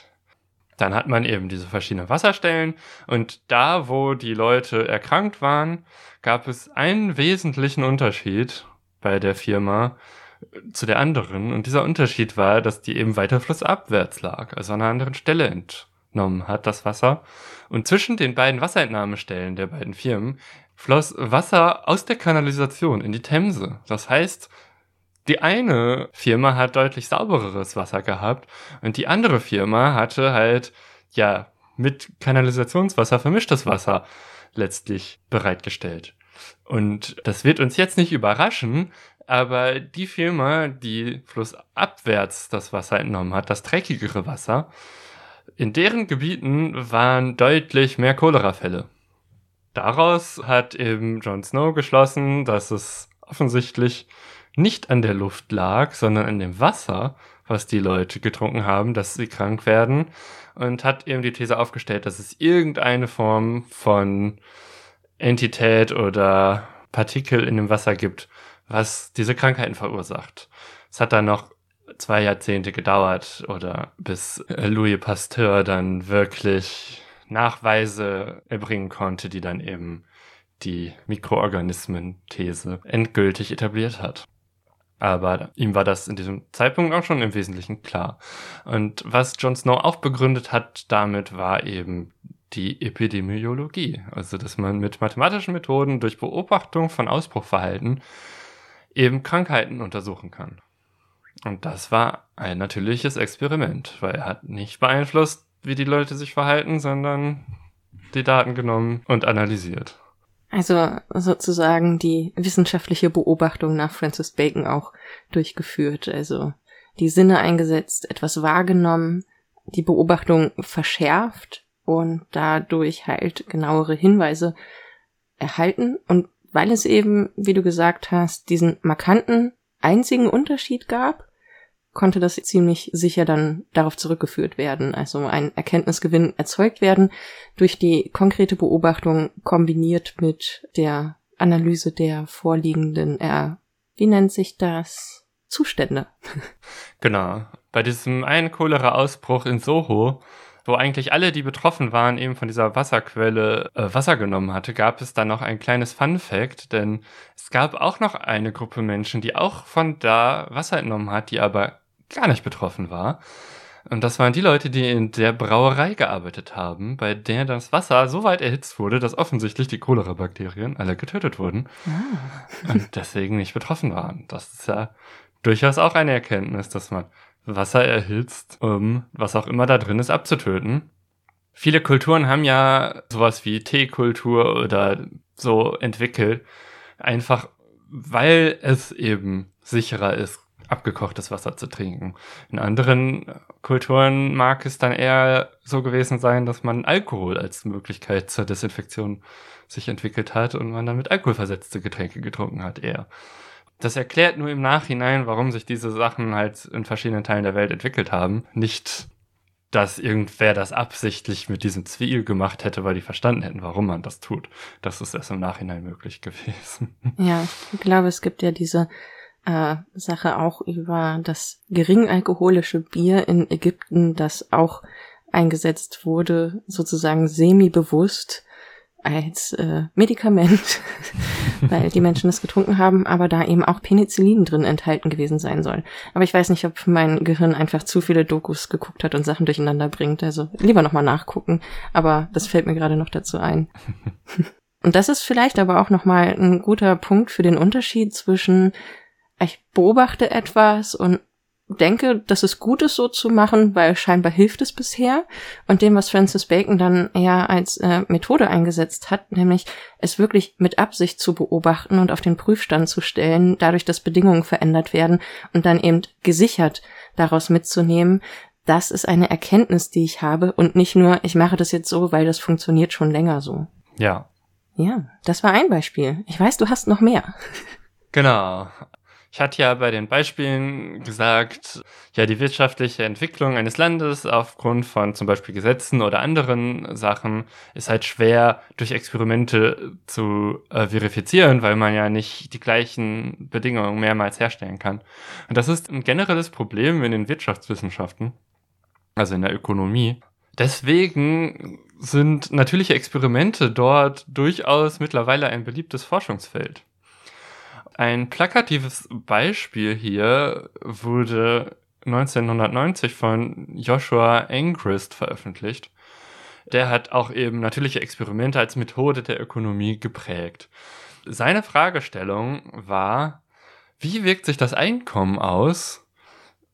Dann hat man eben diese verschiedenen Wasserstellen und da, wo die Leute erkrankt waren, gab es einen wesentlichen Unterschied bei der Firma äh, zu der anderen und dieser Unterschied war, dass die eben weiter flussabwärts lag, also an einer anderen Stelle entnommen hat, das Wasser. Und zwischen den beiden Wasserentnahmestellen der beiden Firmen floss Wasser aus der Kanalisation in die Themse. Das heißt, die eine Firma hat deutlich saubereres Wasser gehabt und die andere Firma hatte halt, ja, mit Kanalisationswasser vermischtes Wasser letztlich bereitgestellt. Und das wird uns jetzt nicht überraschen, aber die Firma, die flussabwärts das Wasser entnommen hat, das dreckigere Wasser, in deren Gebieten waren deutlich mehr Cholerafälle. Daraus hat eben Jon Snow geschlossen, dass es offensichtlich nicht an der Luft lag, sondern an dem Wasser, was die Leute getrunken haben, dass sie krank werden und hat eben die These aufgestellt, dass es irgendeine Form von Entität oder Partikel in dem Wasser gibt, was diese Krankheiten verursacht. Es hat dann noch zwei Jahrzehnte gedauert oder bis Louis Pasteur dann wirklich Nachweise erbringen konnte, die dann eben die Mikroorganismen-These endgültig etabliert hat. Aber ihm war das in diesem Zeitpunkt auch schon im Wesentlichen klar. Und was John Snow auch begründet hat damit, war eben die Epidemiologie. Also, dass man mit mathematischen Methoden durch Beobachtung von Ausbruchverhalten eben Krankheiten untersuchen kann. Und das war ein natürliches Experiment, weil er hat nicht beeinflusst, wie die Leute sich verhalten, sondern die Daten genommen und analysiert. Also sozusagen die wissenschaftliche Beobachtung nach Francis Bacon auch durchgeführt. Also die Sinne eingesetzt, etwas wahrgenommen, die Beobachtung verschärft und dadurch halt genauere Hinweise erhalten. Und weil es eben, wie du gesagt hast, diesen markanten einzigen Unterschied gab, konnte das ziemlich sicher dann darauf zurückgeführt werden. Also ein Erkenntnisgewinn erzeugt werden durch die konkrete Beobachtung kombiniert mit der Analyse der vorliegenden, äh, wie nennt sich das? Zustände. [LAUGHS] Genau. Bei diesem einen Cholera-Ausbruch in Soho wo eigentlich alle, die betroffen waren, eben von dieser Wasserquelle äh, Wasser genommen hatte, gab es dann noch ein kleines Fun Fact, denn es gab auch noch eine Gruppe Menschen, die auch von da Wasser entnommen hat, die aber gar nicht betroffen war. Und das waren die Leute, die in der Brauerei gearbeitet haben, bei der das Wasser so weit erhitzt wurde, dass offensichtlich die Cholera-Bakterien alle getötet wurden ah. und deswegen nicht betroffen waren. Das ist ja durchaus auch eine Erkenntnis, dass man Wasser erhitzt, um was auch immer da drin ist abzutöten. Viele Kulturen haben ja sowas wie Teekultur oder so entwickelt, einfach weil es eben sicherer ist, abgekochtes Wasser zu trinken. In anderen Kulturen mag es dann eher so gewesen sein, dass man Alkohol als Möglichkeit zur Desinfektion sich entwickelt hat und man dann mit Alkohol versetzte Getränke getrunken hat eher. Das erklärt nur im Nachhinein, warum sich diese Sachen halt in verschiedenen Teilen der Welt entwickelt haben. Nicht, dass irgendwer das absichtlich mit diesem Zwiel gemacht hätte, weil die verstanden hätten, warum man das tut. Das ist erst im Nachhinein möglich gewesen. Ja, ich glaube, es gibt ja diese äh, Sache auch über das geringalkoholische Bier in Ägypten, das auch eingesetzt wurde, sozusagen semi-bewusst als äh, Medikament, [LAUGHS] weil die Menschen es getrunken haben, aber da eben auch Penicillin drin enthalten gewesen sein soll. Aber ich weiß nicht, ob mein Gehirn einfach zu viele Dokus geguckt hat und Sachen durcheinander bringt. Also lieber nochmal nachgucken, aber das fällt mir gerade noch dazu ein. [LAUGHS] und das ist vielleicht aber auch nochmal ein guter Punkt für den Unterschied zwischen ich beobachte etwas und denke, dass es gut ist, so zu machen, weil scheinbar hilft es bisher. Und dem, was Francis Bacon dann eher als äh, Methode eingesetzt hat, nämlich es wirklich mit Absicht zu beobachten und auf den Prüfstand zu stellen, dadurch, dass Bedingungen verändert werden und dann eben gesichert daraus mitzunehmen, das ist eine Erkenntnis, die ich habe und nicht nur, ich mache das jetzt so, weil das funktioniert schon länger so. Ja. Ja, das war ein Beispiel. Ich weiß, du hast noch mehr. Genau. Ich hatte ja bei den Beispielen gesagt, ja, die wirtschaftliche Entwicklung eines Landes aufgrund von zum Beispiel Gesetzen oder anderen Sachen ist halt schwer durch Experimente zu äh, verifizieren, weil man ja nicht die gleichen Bedingungen mehrmals herstellen kann. Und das ist ein generelles Problem in den Wirtschaftswissenschaften, also in der Ökonomie. Deswegen sind natürliche Experimente dort durchaus mittlerweile ein beliebtes Forschungsfeld. Ein plakatives Beispiel hier wurde 1990 von Joshua Engrist veröffentlicht. Der hat auch eben natürliche Experimente als Methode der Ökonomie geprägt. Seine Fragestellung war, wie wirkt sich das Einkommen aus,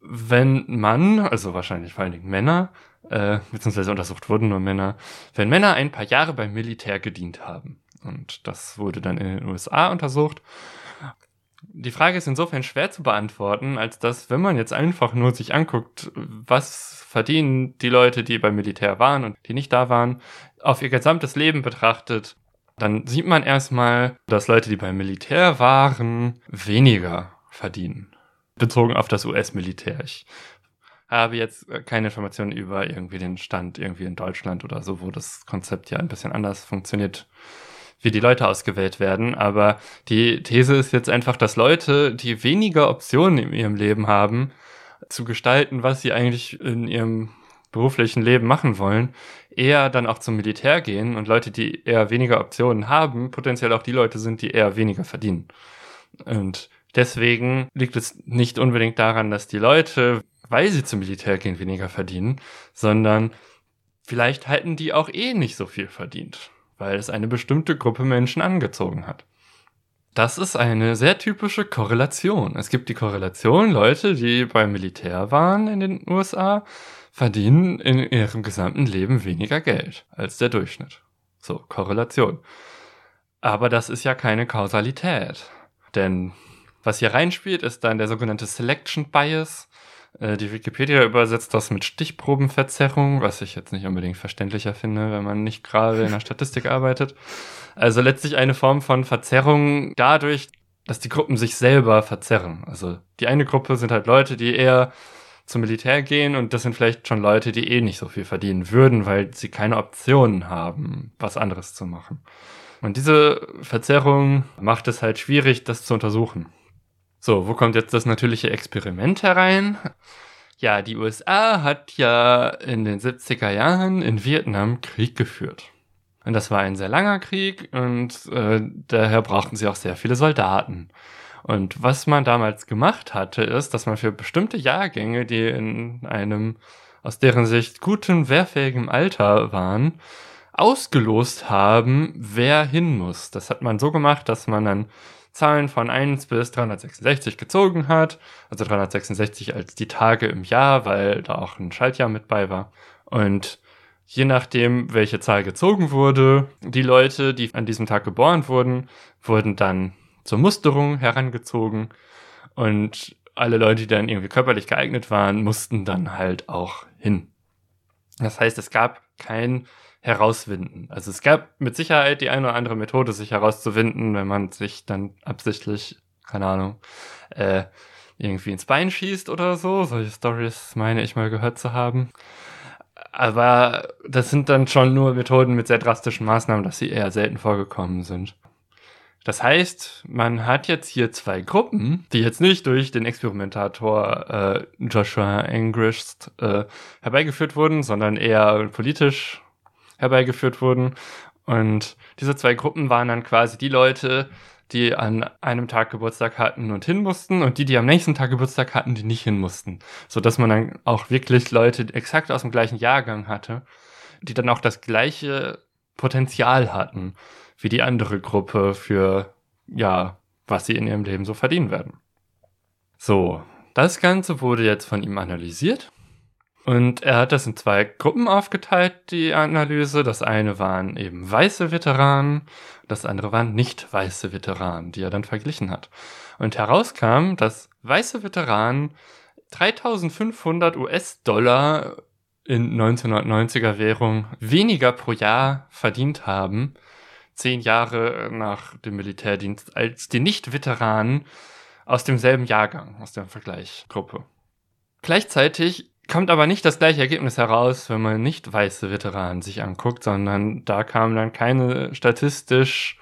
wenn man, also wahrscheinlich vor allen Dingen Männer, äh, beziehungsweise untersucht wurden nur Männer, wenn Männer ein paar Jahre beim Militär gedient haben. Und das wurde dann in den USA untersucht. Die Frage ist insofern schwer zu beantworten, als dass, wenn man jetzt einfach nur sich anguckt, was verdienen die Leute, die beim Militär waren und die nicht da waren, auf ihr gesamtes Leben betrachtet, dann sieht man erstmal, dass Leute, die beim Militär waren, weniger verdienen. Bezogen auf das US-Militär. Ich habe jetzt keine Informationen über irgendwie den Stand irgendwie in Deutschland oder so, wo das Konzept ja ein bisschen anders funktioniert wie die Leute ausgewählt werden. Aber die These ist jetzt einfach, dass Leute, die weniger Optionen in ihrem Leben haben, zu gestalten, was sie eigentlich in ihrem beruflichen Leben machen wollen, eher dann auch zum Militär gehen und Leute, die eher weniger Optionen haben, potenziell auch die Leute sind, die eher weniger verdienen. Und deswegen liegt es nicht unbedingt daran, dass die Leute, weil sie zum Militär gehen, weniger verdienen, sondern vielleicht halten die auch eh nicht so viel verdient, weil es eine bestimmte Gruppe Menschen angezogen hat. Das ist eine sehr typische Korrelation. Es gibt die Korrelation, Leute, die beim Militär waren in den USA, verdienen in ihrem gesamten Leben weniger Geld als der Durchschnitt. So, Korrelation. Aber das ist ja keine Kausalität. Denn was hier reinspielt, ist dann der sogenannte Selection Bias. Äh, die Wikipedia übersetzt das mit Stichprobenverzerrung, was ich jetzt nicht unbedingt verständlicher finde, wenn man nicht gerade in der [LAUGHS] Statistik arbeitet. Also letztlich eine Form von Verzerrung dadurch, dass die Gruppen sich selber verzerren. Also die eine Gruppe sind halt Leute, die eher zum Militär gehen und das sind vielleicht schon Leute, die eh nicht so viel verdienen würden, weil sie keine Optionen haben, was anderes zu machen. Und diese Verzerrung macht es halt schwierig, das zu untersuchen. So, wo kommt jetzt das natürliche Experiment herein? Ja, die USA hat ja in den 70er Jahren in Vietnam Krieg geführt. Und das war ein sehr langer Krieg und äh, daher brauchten sie auch sehr viele Soldaten. Und was man damals gemacht hatte, ist, dass man für bestimmte Jahrgänge, die in einem aus deren Sicht guten, wehrfähigen Alter waren, ausgelost haben, wer hin muss. Das hat man so gemacht, dass man dann Zahlen von 1 bis 366 gezogen hat. Also 366 als die Tage im Jahr, weil da auch ein Schaltjahr mit bei war. Und je nachdem, welche Zahl gezogen wurde, die Leute, die an diesem Tag geboren wurden, wurden dann zur Musterung herangezogen und alle Leute, die dann irgendwie körperlich geeignet waren, mussten dann halt auch hin. Das heißt, es gab kein Herauswinden. Also es gab mit Sicherheit die eine oder andere Methode, sich herauszuwinden, wenn man sich dann absichtlich, keine Ahnung, äh, irgendwie ins Bein schießt oder so. Solche Stories meine ich mal gehört zu haben. Aber das sind dann schon nur Methoden mit sehr drastischen Maßnahmen, dass sie eher selten vorgekommen sind. Das heißt, man hat jetzt hier zwei Gruppen, die jetzt nicht durch den Experimentator äh, Joshua Angrist äh, herbeigeführt wurden, sondern eher politisch herbeigeführt wurden. Und diese zwei Gruppen waren dann quasi die Leute, die an einem Tag Geburtstag hatten und hin mussten und die, die am nächsten Tag Geburtstag hatten, die nicht hin mussten. So dass man dann auch wirklich Leute exakt aus dem gleichen Jahrgang hatte, die dann auch das gleiche Potenzial hatten wie die andere Gruppe für, ja, was sie in ihrem Leben so verdienen werden. So, das Ganze wurde jetzt von ihm analysiert. Und er hat das in zwei Gruppen aufgeteilt, die Analyse. Das eine waren eben weiße Veteranen, das andere waren nicht weiße Veteranen, die er dann verglichen hat. Und herauskam, dass weiße Veteranen 3500 US-Dollar in 1990er Währung weniger pro Jahr verdient haben zehn Jahre nach dem Militärdienst als die Nicht-Veteranen aus demselben Jahrgang, aus der Vergleichsgruppe. Gleichzeitig kommt aber nicht das gleiche Ergebnis heraus, wenn man nicht weiße Veteranen sich anguckt, sondern da kam dann keine statistisch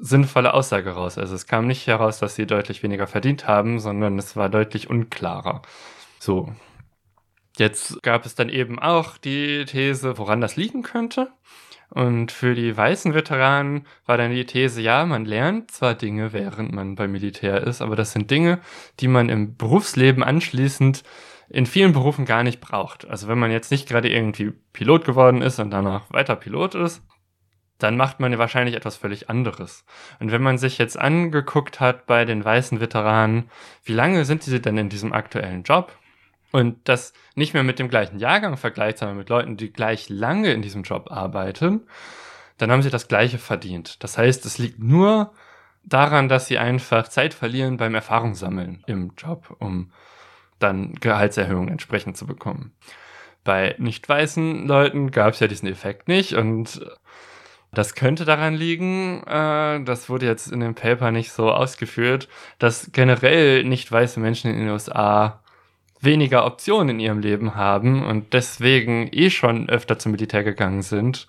sinnvolle Aussage raus. Also es kam nicht heraus, dass sie deutlich weniger verdient haben, sondern es war deutlich unklarer. So. Jetzt gab es dann eben auch die These, woran das liegen könnte. Und für die weißen Veteranen war dann die These, ja, man lernt zwar Dinge, während man beim Militär ist, aber das sind Dinge, die man im Berufsleben anschließend in vielen Berufen gar nicht braucht. Also wenn man jetzt nicht gerade irgendwie Pilot geworden ist und danach weiter Pilot ist, dann macht man wahrscheinlich etwas völlig anderes. Und wenn man sich jetzt angeguckt hat bei den weißen Veteranen, wie lange sind sie denn in diesem aktuellen Job? und das nicht mehr mit dem gleichen Jahrgang vergleicht, sondern mit Leuten, die gleich lange in diesem Job arbeiten, dann haben sie das Gleiche verdient. Das heißt, es liegt nur daran, dass sie einfach Zeit verlieren beim Erfahrungssammeln im Job, um dann Gehaltserhöhungen entsprechend zu bekommen. Bei nicht weißen Leuten gab es ja diesen Effekt nicht und das könnte daran liegen, äh, das wurde jetzt in dem Paper nicht so ausgeführt, dass generell nicht weiße Menschen in den USA weniger Optionen in ihrem Leben haben und deswegen eh schon öfter zum Militär gegangen sind.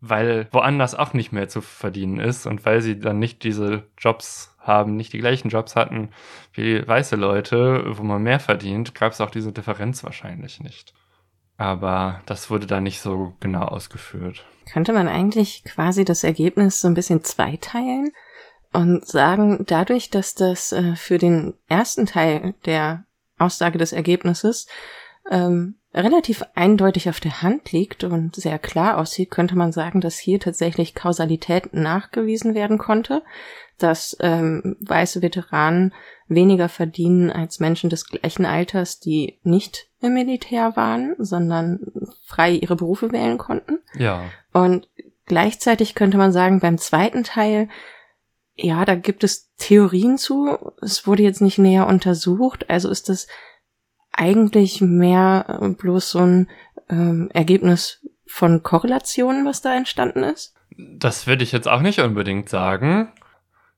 Weil woanders auch nicht mehr zu verdienen ist und weil sie dann nicht diese Jobs haben, nicht die gleichen Jobs hatten wie weiße Leute, wo man mehr verdient, gab es auch diese Differenz wahrscheinlich nicht. Aber das wurde da nicht so genau ausgeführt. Könnte man eigentlich quasi das Ergebnis so ein bisschen zweiteilen und sagen, dadurch, dass das äh, für den ersten Teil der Aussage des Ergebnisses ähm, relativ eindeutig auf der Hand liegt und sehr klar aussieht, könnte man sagen, dass hier tatsächlich Kausalität nachgewiesen werden konnte, dass ähm, weiße Veteranen weniger verdienen als Menschen des gleichen Alters, die nicht im Militär waren, sondern frei ihre Berufe wählen konnten. Ja. Und gleichzeitig könnte man sagen, beim zweiten Teil, ja, da gibt es Theorien zu. Es wurde jetzt nicht näher untersucht, also ist das eigentlich mehr äh, bloß so ein ähm, Ergebnis von Korrelationen, was da entstanden ist? Das würde ich jetzt auch nicht unbedingt sagen,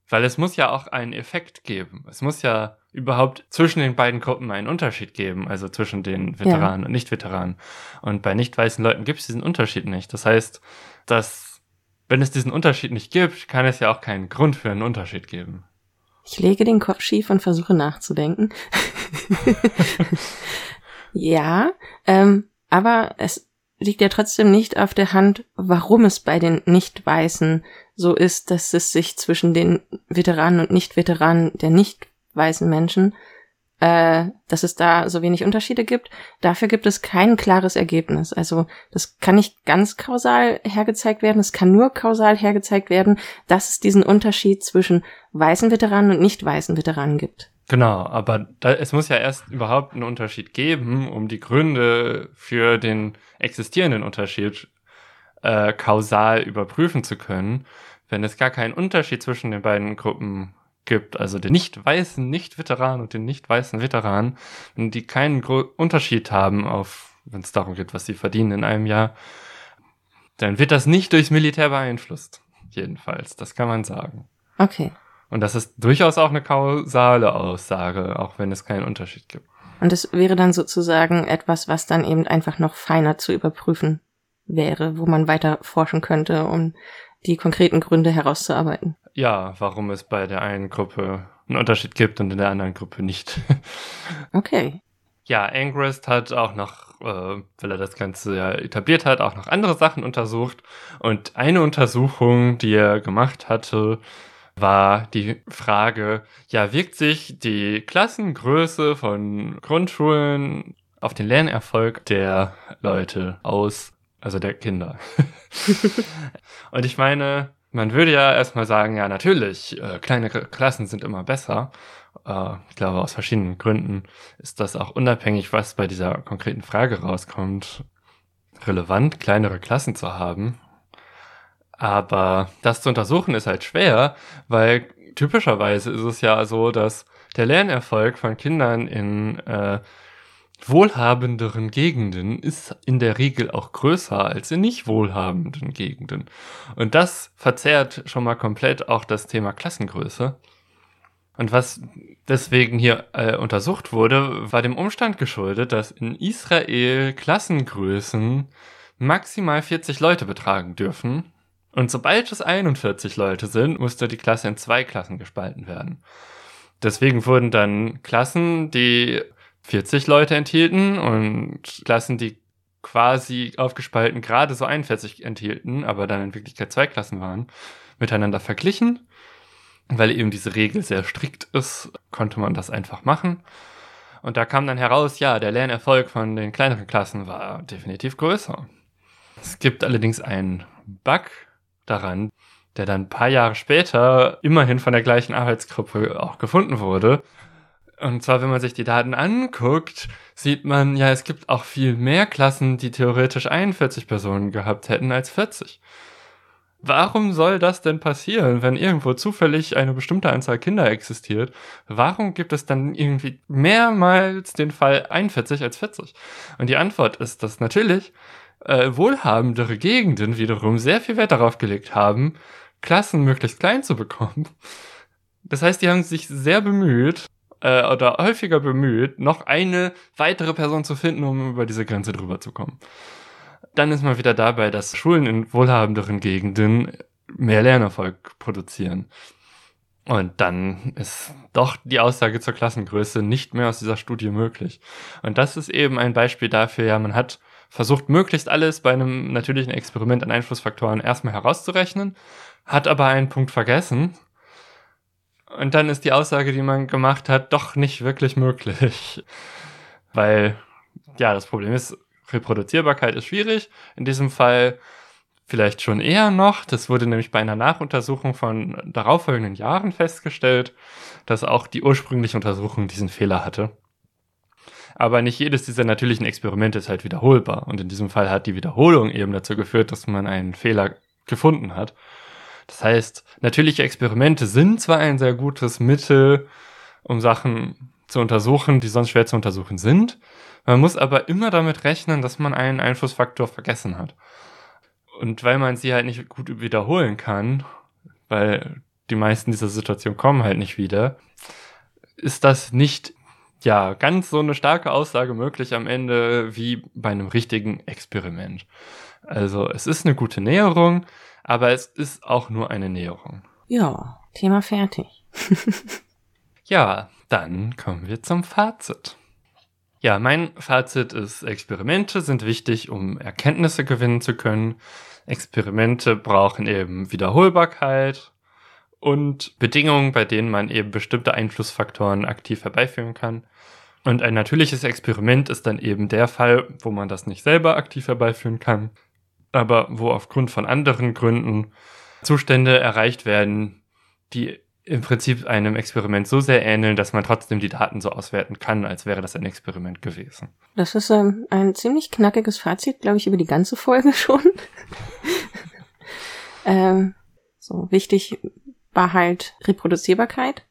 weil es muss ja auch einen Effekt geben. Es muss ja überhaupt zwischen den beiden Gruppen einen Unterschied geben, also zwischen den Veteranen ja. und Nicht-Veteranen. Und bei nicht weißen Leuten gibt es diesen Unterschied nicht. Das heißt, dass wenn es diesen Unterschied nicht gibt, kann es ja auch keinen Grund für einen Unterschied geben. Ich lege den Kopf schief und versuche nachzudenken. [LAUGHS] ja, ähm, aber es liegt ja trotzdem nicht auf der Hand, warum es bei den Nicht-Weißen so ist, dass es sich zwischen den Veteranen und Nicht-Veteranen der nicht weißen Menschen äh, dass es da so wenig Unterschiede gibt. Dafür gibt es kein klares Ergebnis. Also das kann nicht ganz kausal hergezeigt werden. Es kann nur kausal hergezeigt werden, dass es diesen Unterschied zwischen weißen Veteranen und nicht weißen Veteranen gibt. Genau, aber da, es muss ja erst überhaupt einen Unterschied geben, um die Gründe für den existierenden Unterschied äh, kausal überprüfen zu können. Wenn es gar keinen Unterschied zwischen den beiden Gruppen gibt, also den nicht weißen Nicht-Veteran und den nicht weißen Veteran, die keinen Unterschied haben auf, wenn es darum geht, was sie verdienen in einem Jahr, dann wird das nicht durchs Militär beeinflusst. Jedenfalls, das kann man sagen. Okay. Und das ist durchaus auch eine kausale Aussage, auch wenn es keinen Unterschied gibt. Und es wäre dann sozusagen etwas, was dann eben einfach noch feiner zu überprüfen wäre, wo man weiter forschen könnte, um die konkreten Gründe herauszuarbeiten. Ja, warum es bei der einen Gruppe einen Unterschied gibt und in der anderen Gruppe nicht. [LAUGHS] okay. Ja, Angrist hat auch noch, äh, weil er das Ganze ja etabliert hat, auch noch andere Sachen untersucht. Und eine Untersuchung, die er gemacht hatte, war die Frage, ja, wirkt sich die Klassengröße von Grundschulen auf den Lernerfolg der Leute aus, also der Kinder. [LAUGHS] Und ich meine, man würde ja erstmal sagen, ja, natürlich, äh, kleine Klassen sind immer besser. Äh, ich glaube, aus verschiedenen Gründen ist das auch unabhängig, was bei dieser konkreten Frage rauskommt, relevant, kleinere Klassen zu haben. Aber das zu untersuchen ist halt schwer, weil typischerweise ist es ja so, dass der Lernerfolg von Kindern in äh, wohlhabenderen Gegenden ist in der Regel auch größer als in nicht wohlhabenden Gegenden. Und das verzerrt schon mal komplett auch das Thema Klassengröße. Und was deswegen hier äh, untersucht wurde, war dem Umstand geschuldet, dass in Israel Klassengrößen maximal 40 Leute betragen dürfen. Und sobald es 41 Leute sind, musste die Klasse in zwei Klassen gespalten werden. Deswegen wurden dann Klassen, die 40 Leute enthielten und Klassen, die quasi aufgespalten gerade so 41 enthielten, aber dann in Wirklichkeit zwei Klassen waren, miteinander verglichen. Weil eben diese Regel sehr strikt ist, konnte man das einfach machen. Und da kam dann heraus, ja, der Lernerfolg von den kleineren Klassen war definitiv größer. Es gibt allerdings einen Bug daran, der dann ein paar Jahre später immerhin von der gleichen Arbeitsgruppe auch gefunden wurde. Und zwar, wenn man sich die Daten anguckt, sieht man, ja, es gibt auch viel mehr Klassen, die theoretisch 41 Personen gehabt hätten als 40. Warum soll das denn passieren, wenn irgendwo zufällig eine bestimmte Anzahl Kinder existiert? Warum gibt es dann irgendwie mehrmals den Fall 41 als 40? Und die Antwort ist, dass natürlich äh, wohlhabendere Gegenden wiederum sehr viel Wert darauf gelegt haben, Klassen möglichst klein zu bekommen. Das heißt, die haben sich sehr bemüht, äh, oder häufiger bemüht, noch eine weitere Person zu finden, um über diese Grenze drüber zu kommen. dann ist man wieder dabei, dass Schulen in wohlhabenderen Gegenden mehr Lernerfolg produzieren. Und dann ist doch die Aussage zur Klassengröße nicht mehr aus dieser Studie möglich. Und das ist eben ein Beispiel dafür, ja, man hat versucht, möglichst alles bei einem natürlichen Experiment an Einflussfaktoren erstmal herauszurechnen, hat aber einen Punkt vergessen. Und dann ist die Aussage, die man gemacht hat, doch nicht wirklich möglich. [LAUGHS] Weil, ja, das Problem ist, Reproduzierbarkeit ist schwierig. In diesem Fall vielleicht schon eher noch. Das wurde nämlich bei einer Nachuntersuchung von darauffolgenden Jahren festgestellt, dass auch die ursprüngliche Untersuchung diesen Fehler hatte. Aber nicht jedes dieser natürlichen Experimente ist halt wiederholbar. Und in diesem Fall hat die Wiederholung eben dazu geführt, dass man einen Fehler gefunden hat. Das heißt, natürliche Experimente sind zwar ein sehr gutes Mittel, um Sachen zu untersuchen, die sonst schwer zu untersuchen sind. Man muss aber immer damit rechnen, dass man einen Einflussfaktor vergessen hat. Und weil man sie halt nicht gut wiederholen kann, weil die meisten dieser Situationen kommen halt nicht wieder, ist das nicht ja ganz so eine starke Aussage möglich am Ende wie bei einem richtigen Experiment. Also es ist eine gute Näherung, aber es ist auch nur eine Näherung. Ja, Thema fertig. [LAUGHS] ja, dann kommen wir zum Fazit. Ja, mein Fazit ist, Experimente sind wichtig, um Erkenntnisse gewinnen zu können. Experimente brauchen eben Wiederholbarkeit und Bedingungen, bei denen man eben bestimmte Einflussfaktoren aktiv herbeiführen kann. Und ein natürliches Experiment ist dann eben der Fall, wo man das nicht selber aktiv herbeiführen kann, aber wo aufgrund von anderen Gründen Zustände erreicht werden, die im Prinzip einem Experiment so sehr ähneln, dass man trotzdem die Daten so auswerten kann, als wäre das ein Experiment gewesen. Das ist ähm, ein ziemlich knackiges Fazit, glaube ich, über die ganze Folge [LAUGHS] schon. ähm, so wichtig war halt Reproduzierbarkeit,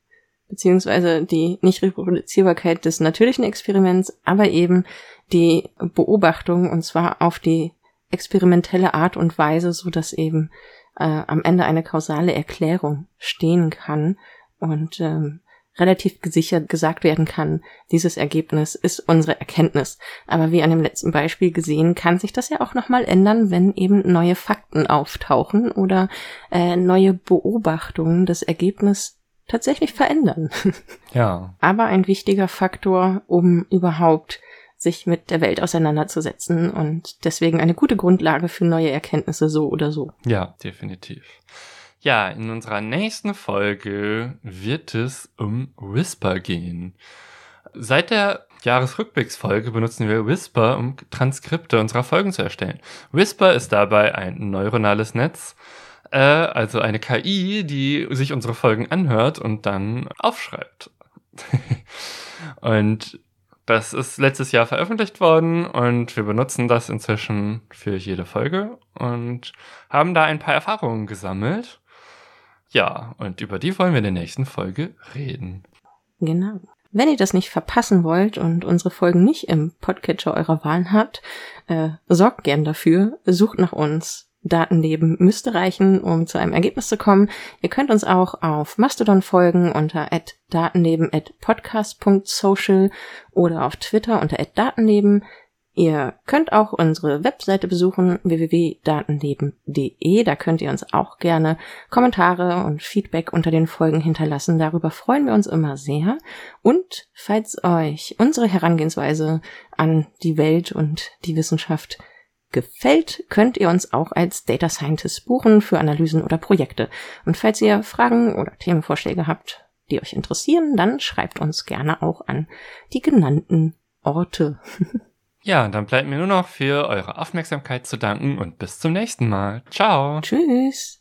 beziehungsweise die Nicht-Reproduzierbarkeit des natürlichen Experiments, aber eben die Beobachtung und zwar auf die experimentelle Art und Weise, so dass eben äh, am Ende eine kausale Erklärung stehen kann und ähm, relativ gesichert gesagt werden kann, dieses Ergebnis ist unsere Erkenntnis. Aber wie an dem letzten Beispiel gesehen, kann sich das ja auch nochmal ändern, wenn eben neue Fakten auftauchen oder äh, neue Beobachtungen das Ergebnis tatsächlich verändern. [LAUGHS] Ja. Aber ein wichtiger Faktor, um überhaupt sich mit der Welt auseinanderzusetzen und deswegen eine gute Grundlage für neue Erkenntnisse so oder so. Ja, definitiv. Ja, in unserer nächsten Folge wird es um Whisper gehen. Seit der Jahresrückblicksfolge benutzen wir Whisper, um Transkripte unserer Folgen zu erstellen. Whisper ist dabei ein neuronales Netz, äh, also eine KI, die sich unsere Folgen anhört und dann aufschreibt. [LAUGHS] und das ist letztes Jahr veröffentlicht worden und wir benutzen das inzwischen für jede Folge und haben da ein paar Erfahrungen gesammelt. Ja, und über die wollen wir in der nächsten Folge reden. Genau. Wenn ihr das nicht verpassen wollt und unsere Folgen nicht im Podcatcher eurer Wahl habt, äh, sorgt gern dafür, sucht nach uns Datenleben müsste reichen, um zu einem Ergebnis zu kommen. Ihr könnt uns auch auf Mastodon folgen unter datenleben@podcast.social oder auf Twitter unter @datenleben. Ihr könnt auch unsere Webseite besuchen www.datenleben.de. Da könnt ihr uns auch gerne Kommentare und Feedback unter den Folgen hinterlassen. Darüber freuen wir uns immer sehr. Und falls euch unsere Herangehensweise an die Welt und die Wissenschaft gefällt, könnt ihr uns auch als Data Scientist buchen für Analysen oder Projekte. Und falls ihr Fragen oder Themenvorschläge habt, die euch interessieren, dann schreibt uns gerne auch an die genannten Orte. [LAUGHS] ja, dann bleibt mir nur noch für eure Aufmerksamkeit zu danken und bis zum nächsten Mal. Ciao. Tschüss.